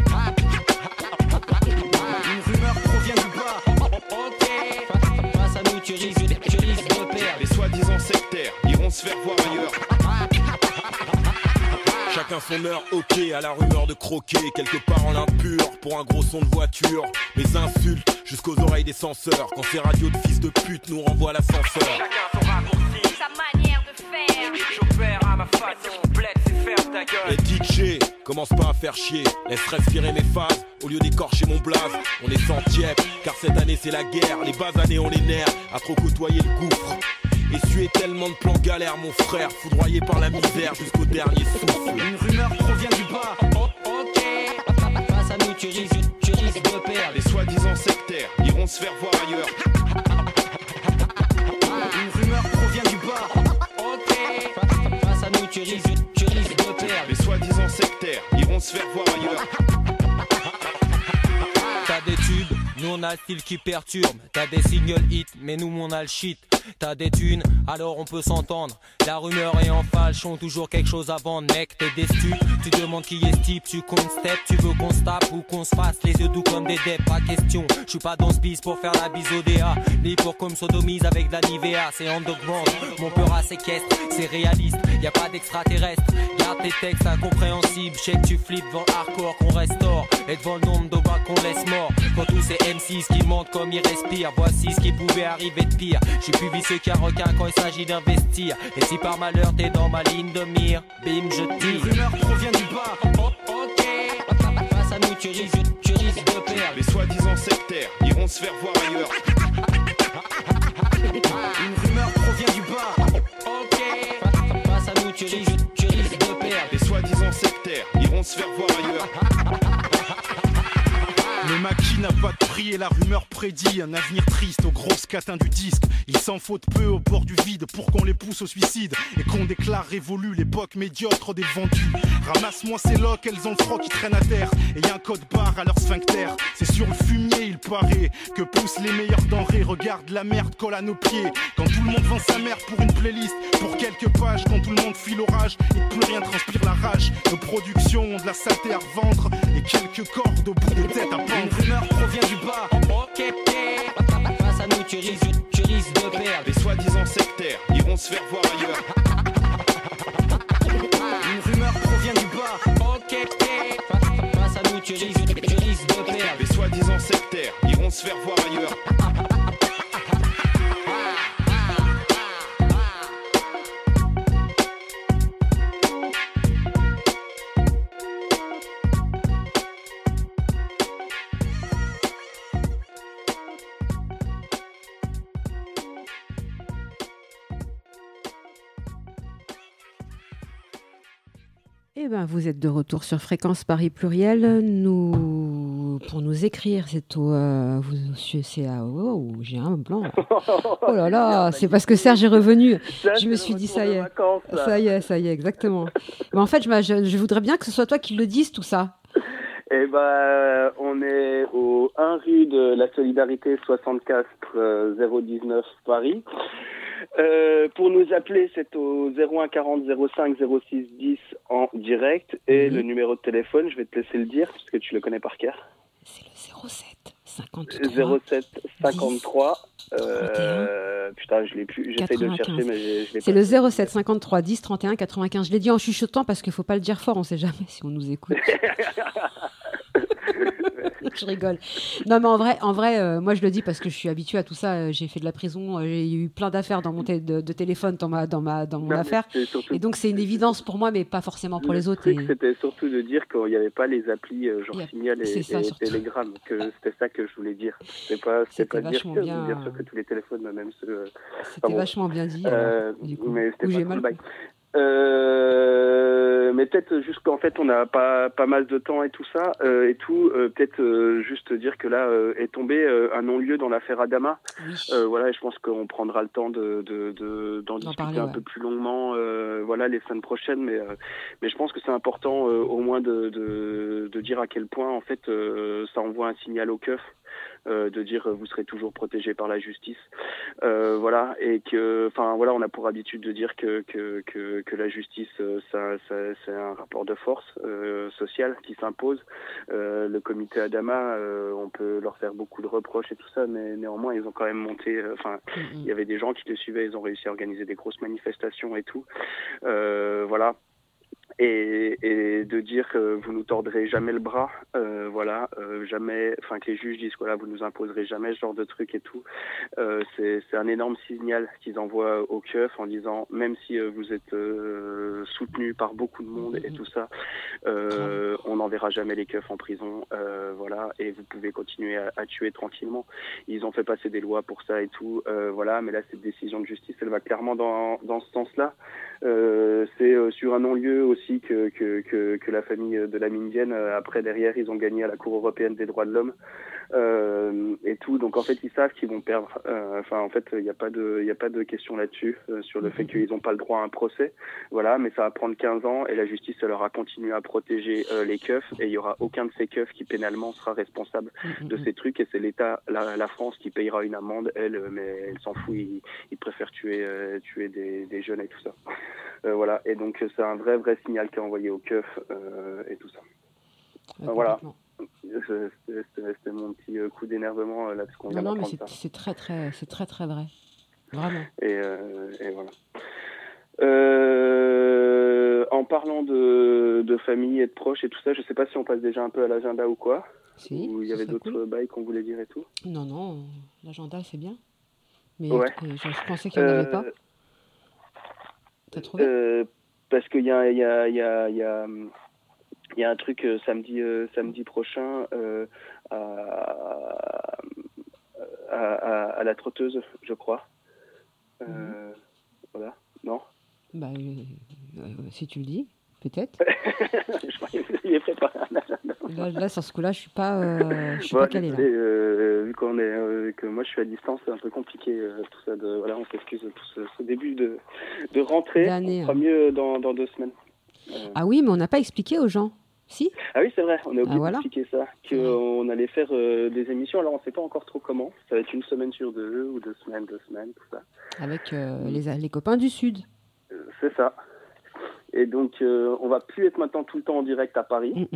Chacun son heure, ok, à la rumeur de croquer, quelque part en l'impur, pour un gros son de voiture. Mes insultes jusqu'aux oreilles des censeurs, quand ces radios de fils de pute nous renvoient l'ascenseur. Chacun son raccourci, sa manière de faire. J'opère à ma façon, bled, c'est ferme ta gueule. Les DJ, commence pas à faire chier, laisse respirer mes phases, au lieu d'écorcher mon blaze. On est centième, car cette année c'est la guerre, les bas années on les nerfs, à trop côtoyer le gouffre. Essuyer tellement de plans galères, mon frère, foudroyé par la misère jusqu'au dernier souffle. Une rumeur provient du bas. Oh, ok. Face à nous, tu risques, tu risques de perdre. Les soi-disant sectaires iront se faire voir ailleurs. Une rumeur provient du bas. Ok. Face à nous, tu risques, tu risques de perdre. Les soi-disant sectaires iront se faire voir ailleurs. T'as des tubes, nous on a le style qui perturbe. T'as des single hits, mais nous on a le shit. T'as des thunes, alors on peut s'entendre. La rumeur est en falche, ont toujours quelque chose à vendre, mec. T'es stupes, tu demandes qui est ce type, tu comptes step, tu veux qu'on se tape ou qu'on se fasse les yeux doux comme des deps, pas question. Je suis pas dans ce bis pour faire la bise au DA, ni pour qu'on me sodomise avec de la c'est underground. Mon peur à séquestre, c'est réaliste, y a pas d'extraterrestre. Garde tes textes incompréhensibles, je tu flippes devant hardcore qu'on restaure, et devant le nombre de bas qu'on laisse mort. Quand tous ces M6 qui mentent comme ils respirent, voici ce qui pouvait arriver de pire. J'ai plus vicieux qu'un requin quand il s'agit d'investir. Et si par malheur t'es dans ma ligne de mire, bim, je Une tire. rumeur provient du bas. Oh, ok. Face à nous, tu risques, tu risques de perdre. Les soi-disant sectaires iront se faire voir ailleurs. Une rumeur provient du bas. Ok. Face à nous, tu risques, tu risques de perdre. Les soi-disant sectaires iront se faire voir ailleurs. N'a pas de prix et la rumeur prédit un avenir triste aux grosses catins du disque. Il s'en faut de peu au bord du vide pour qu'on les pousse au suicide et qu'on déclare révolue l'époque médiocre des vendus. Ramasse-moi ces locs, elles ont le froid qui traîne à terre et y a un code barre à leur sphincter. C'est sur le fumier, il paraît, que poussent les meilleures denrées. Regarde la merde colle à nos pieds quand tout le monde vend sa mère pour une playlist, pour quelques pages, quand tout le monde file l'orage et plus rien transpire la rage. Nos productions ont de la saleté à revendre et quelques cordes au bout des têtes à pendre. Une rumeur provient du bas. Ok. Face à nous, tu risques, tu risques de perdre. Les soi-disant sectaires iront se faire voir ailleurs. Une rumeur provient du bas. Ok. Face à nous, tu risques, tu risques de perdre. Les soi-disant sectaires iront se faire voir ailleurs. Ben, vous êtes de retour sur Fréquence Paris Pluriel. Nous, pour nous écrire, c'est au, euh, c'est à, oh, j'ai un blanc. Oh là là, c'est parce que Serge est revenu. Je me suis dit, ça y est, ça y est, ça y est, exactement. Mais en fait, je, voudrais bien que ce soit toi qui le dise tout ça. Eh ben, on est au 1 rue de la Solidarité 64 euh, 019 Paris. Euh, pour nous appeler, c'est au 01 40 05 06 10 en direct. Et Mhm. le numéro de téléphone, je vais te laisser le dire, parce que tu le connais par cœur. 07 53 07 53. Euh, putain, je l'ai plus. J'essaie de le 95. chercher, mais je, l'ai C'est le 07 53 10 31 95. Je l'ai dit en chuchotant parce qu'il faut pas le dire fort, on sait jamais si on nous écoute. je rigole. Non, mais en vrai, en vrai euh, moi je le dis parce que je suis habituée à tout ça. euh, J'ai fait de la prison, euh, j'ai eu plein d'affaires dans mon de, de téléphone dans ma, dans ma, dans mon Non, affaire. surtout- Et donc c'est une évidence pour moi, mais pas forcément pour Le les autres. et- c'était surtout de dire qu'il n'y avait pas les applis euh, genre a- Signal et, ça, et. Telegram. Que c'était ça que je voulais dire. C'était pas, c'était pas dire vachement que, bien, euh, que tous les téléphones, même ceux. euh, C'était enfin, vachement bien dit. Euh, du coup. mais c'était pas mal. Euh, mais peut-être juste qu'en fait on n'a pas pas mal de temps et tout ça euh, et tout. euh, peut-être euh, juste dire que là euh, est tombé euh, un non-lieu dans l'affaire Adama. Euh, voilà, et je pense qu'on prendra le temps de de- de- d'en discuter parler, un ouais. peu plus longuement. euh, voilà, les semaines prochaines. Mais euh, mais je pense que c'est important euh, au moins de, de de dire à quel point en fait euh, ça envoie un signal au keuf. Euh, de dire euh, vous serez toujours protégé par la justice, Euh, voilà, et que, enfin voilà, on a pour habitude de dire que que que, que la justice, ça, ça c'est un rapport de force euh, social qui s'impose. Euh, le comité Adama, euh, on peut leur faire beaucoup de reproches et tout ça, mais néanmoins ils ont quand même monté, euh, enfin il y avait des gens qui le suivaient, ils ont réussi à organiser des grosses manifestations et tout, Euh, voilà. Et, et de dire que vous nous tordrez jamais le bras, euh, voilà, euh, jamais, enfin que les juges disent voilà, vous nous imposerez jamais ce genre de truc et tout. Euh, c'est un énorme signal qu'ils envoient au keuf en disant même si euh, vous êtes euh, soutenu par beaucoup de monde et tout ça, euh, on n'enverra jamais les keufs en prison, voilà, et vous pouvez continuer à, à tuer tranquillement. Ils ont fait passer des lois pour ça et tout, voilà, mais là cette décision de justice, elle va clairement dans dans ce sens-là. C'est sur un non-lieu aussi que, que, que, que la famille de la Mindienne, euh, après derrière, ils ont gagné à la Cour européenne des droits de l'homme euh, et tout. Donc en fait, ils savent qu'ils vont perdre. Euh, Enfin, en fait, il n'y a pas de, y a pas de question là-dessus euh, sur le fait qu'ils n'ont pas le droit à un procès. Voilà, mais ça va prendre 15 ans et la justice, elle aura continué à protéger les keufs et il y aura aucun de ces keufs qui pénalement sera responsable de ces trucs et c'est l'État, la, la France qui payera une amende, elle, mais elle s'en fout, il, il préfère tuer, tuer des, des jeunes et tout ça. Voilà, et donc c'est un vrai, vrai signal qui est envoyé aux keufs euh, et tout ça. Voilà. C'était mon petit euh, coup d'énervement euh, là parce qu'on Non, non, mais c'est très, très, c'est très, très vrai. Vraiment. Et, et voilà. Euh, en parlant de, de famille et de proches et tout ça, je sais pas si on passe déjà un peu à l'agenda ou quoi. Si, ou il y avait d'autres cool. bails qu'on voulait dire et tout. Non, non, l'agenda, c'est bien. Mais Ouais. je, je pensais qu'il n'y en avait pas. Euh, T'as trouvé? Euh, parce qu'il y a, y, a, y, a, il y, a, il y a un truc euh, samedi, euh, samedi prochain euh, à, à, à, à la trotteuse, je crois. Mhm. Voilà, non? Bah, si tu le dis, peut-être. Je croyais que vous aviez préparé un agenda. Là, là, sur ce coup-là, je suis pas, euh, je suis pas là. désolé, euh, vu qu'on est, euh, que moi je suis à distance, c'est un peu compliqué euh, tout ça. De, voilà, on s'excuse pour ce, ce début de, de rentrée. On hein. mieux dans, dans deux semaines. Ah oui, mais on n'a pas expliqué aux gens. Si Ah oui, c'est vrai, on a oublié Ah, voilà. d'expliquer ça, qu'on allait faire euh, des émissions, alors on ne sait pas encore trop comment. Ça va être une semaine sur deux, ou deux semaines, deux semaines, tout ça. Avec euh, les, les copains du Sud. Euh, C'est ça. Et donc, euh, on va plus être maintenant tout le temps en direct à Mm, Paris,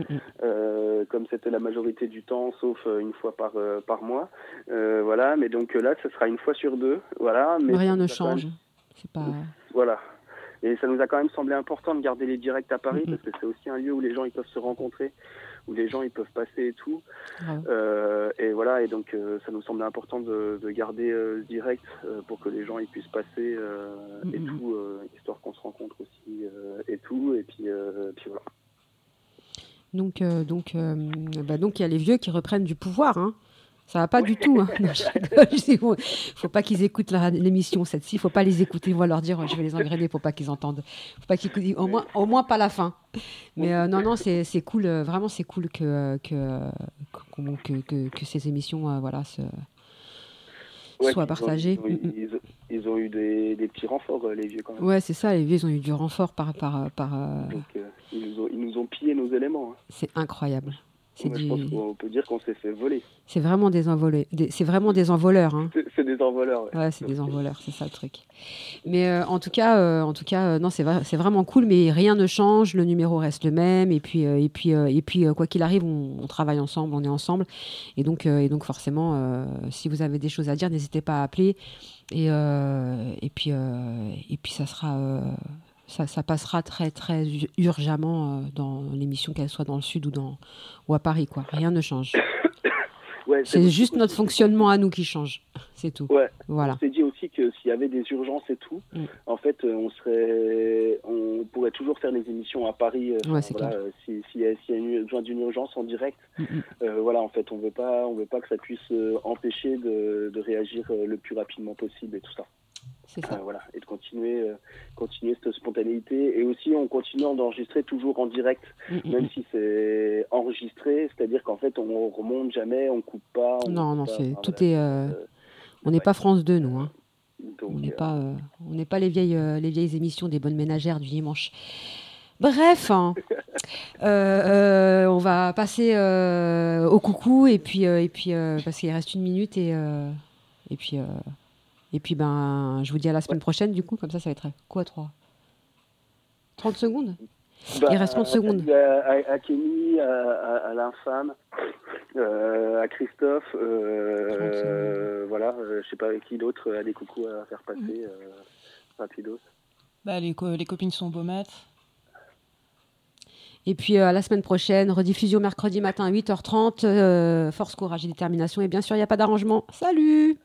euh, comme c'était la majorité du temps, sauf euh, une fois par, euh, par mois. Voilà, mais donc là, ce sera une fois sur deux. Voilà, mais Rien ne même- change. Pas. Voilà. Et ça nous a quand même semblé important de garder les directs à Paris, parce que c'est aussi un lieu où les gens ils peuvent se rencontrer, où les gens ils peuvent passer et tout. Euh, et voilà, et donc euh, ça nous semblait important de, de garder euh, direct pour que les gens ils puissent passer et tout, histoire qu'on se rencontre aussi et tout. Et puis, puis voilà. Donc, donc, bah, donc, il y a les vieux qui reprennent du pouvoir. Hein. Ça va pas du tout. Hein. Rigole, je sais, faut- pas qu'ils écoutent l'émission cette-ci. Il faut pas les écouter. On va leur dire, je vais les engrainer pour pas qu'ils entendent. Faut pas qu'ils. Au moins, au moins pas la fin. Mais euh, non, non, c'est cool. euh, vraiment, c'est cool que que, euh, que, que, que ces émissions, euh, voilà, se, Ouais, soient ont- partagées. Ils ont, ils ont- ils ont eu des, des petits renforts, les vieux quand même. Ouais, c'est ça. Les vieux, ils ont eu du renfort par par par. Donc ils, nous ont, ils nous ont pillé nos éléments. hein. c'est incroyable. C'est du- qu'on peut dire qu'on s'est fait voler. c'est vraiment des envolés. C'est vraiment des envoleurs. Hein. C'est des envoleurs. ouais. Ouais, c'est des envoleurs, c'est ça le truc. Mais euh, en tout cas, euh, en tout cas, euh, non, c'est vrai, c'est vraiment cool, mais rien ne change, le numéro reste le même, et puis, et puis, et puis, quoi qu'il arrive, on, on travaille ensemble, on est ensemble, et donc, et donc forcément, si vous avez des choses à dire, n'hésitez pas à appeler, et, et puis, et puis, ça sera. Ça, ça passera très très urgemment euh, dans l'émission, qu'elle soit dans le sud ou, dans, ou à Paris. Quoi. Rien ne change. Ouais, C'est juste notre fonctionnement à nous qui change. C'est tout. Ouais. Voilà. On s'est dit aussi que s'il y avait des urgences et tout, Mm. en fait, euh, on serait, on pourrait toujours faire les émissions à Paris. euh, Ouais, c'est voilà, si- S'il y a, s'il y a une- besoin d'une urgence en direct, Mm, mm. euh, voilà, en fait, on veut pas, on veut pas que ça puisse empêcher de, de réagir le plus rapidement possible et tout ça. C'est ça. Euh, voilà, et de continuer, euh, continuer cette spontanéité. Et aussi, on continue d'enregistrer toujours en direct, Mm, mm, même mm. si c'est enregistré, c'est-à-dire qu'en fait, on remonte jamais, on coupe pas. on Non, coupe non, pas, enfin, tout voilà. est. euh, on n'est pas France 2, nous. Hein. Donc, on n'est euh, pas, euh, on n'est pas les vieilles, euh, les vieilles émissions des bonnes ménagères du dimanche. Bref, hein. On va passer au coucou et puis et puis parce qu'il reste une minute et et puis et puis ben je vous dis à la semaine prochaine du coup comme ça ça va être quoi 3 30 secondes? Bah, Il reste 30 secondes. salut À, à, à Kenny, à, à, à l'infâme, euh, à Christophe, euh, voilà, euh, je sais pas qui d'autre a des coucous à faire passer, euh, rapidos. Bah, les, co- les copines sont beaux maths. Et puis euh, à la semaine prochaine, rediffusion mercredi matin à 8h30. euh, force, courage et détermination. Et bien sûr, il n'y a pas d'arrangement. Salut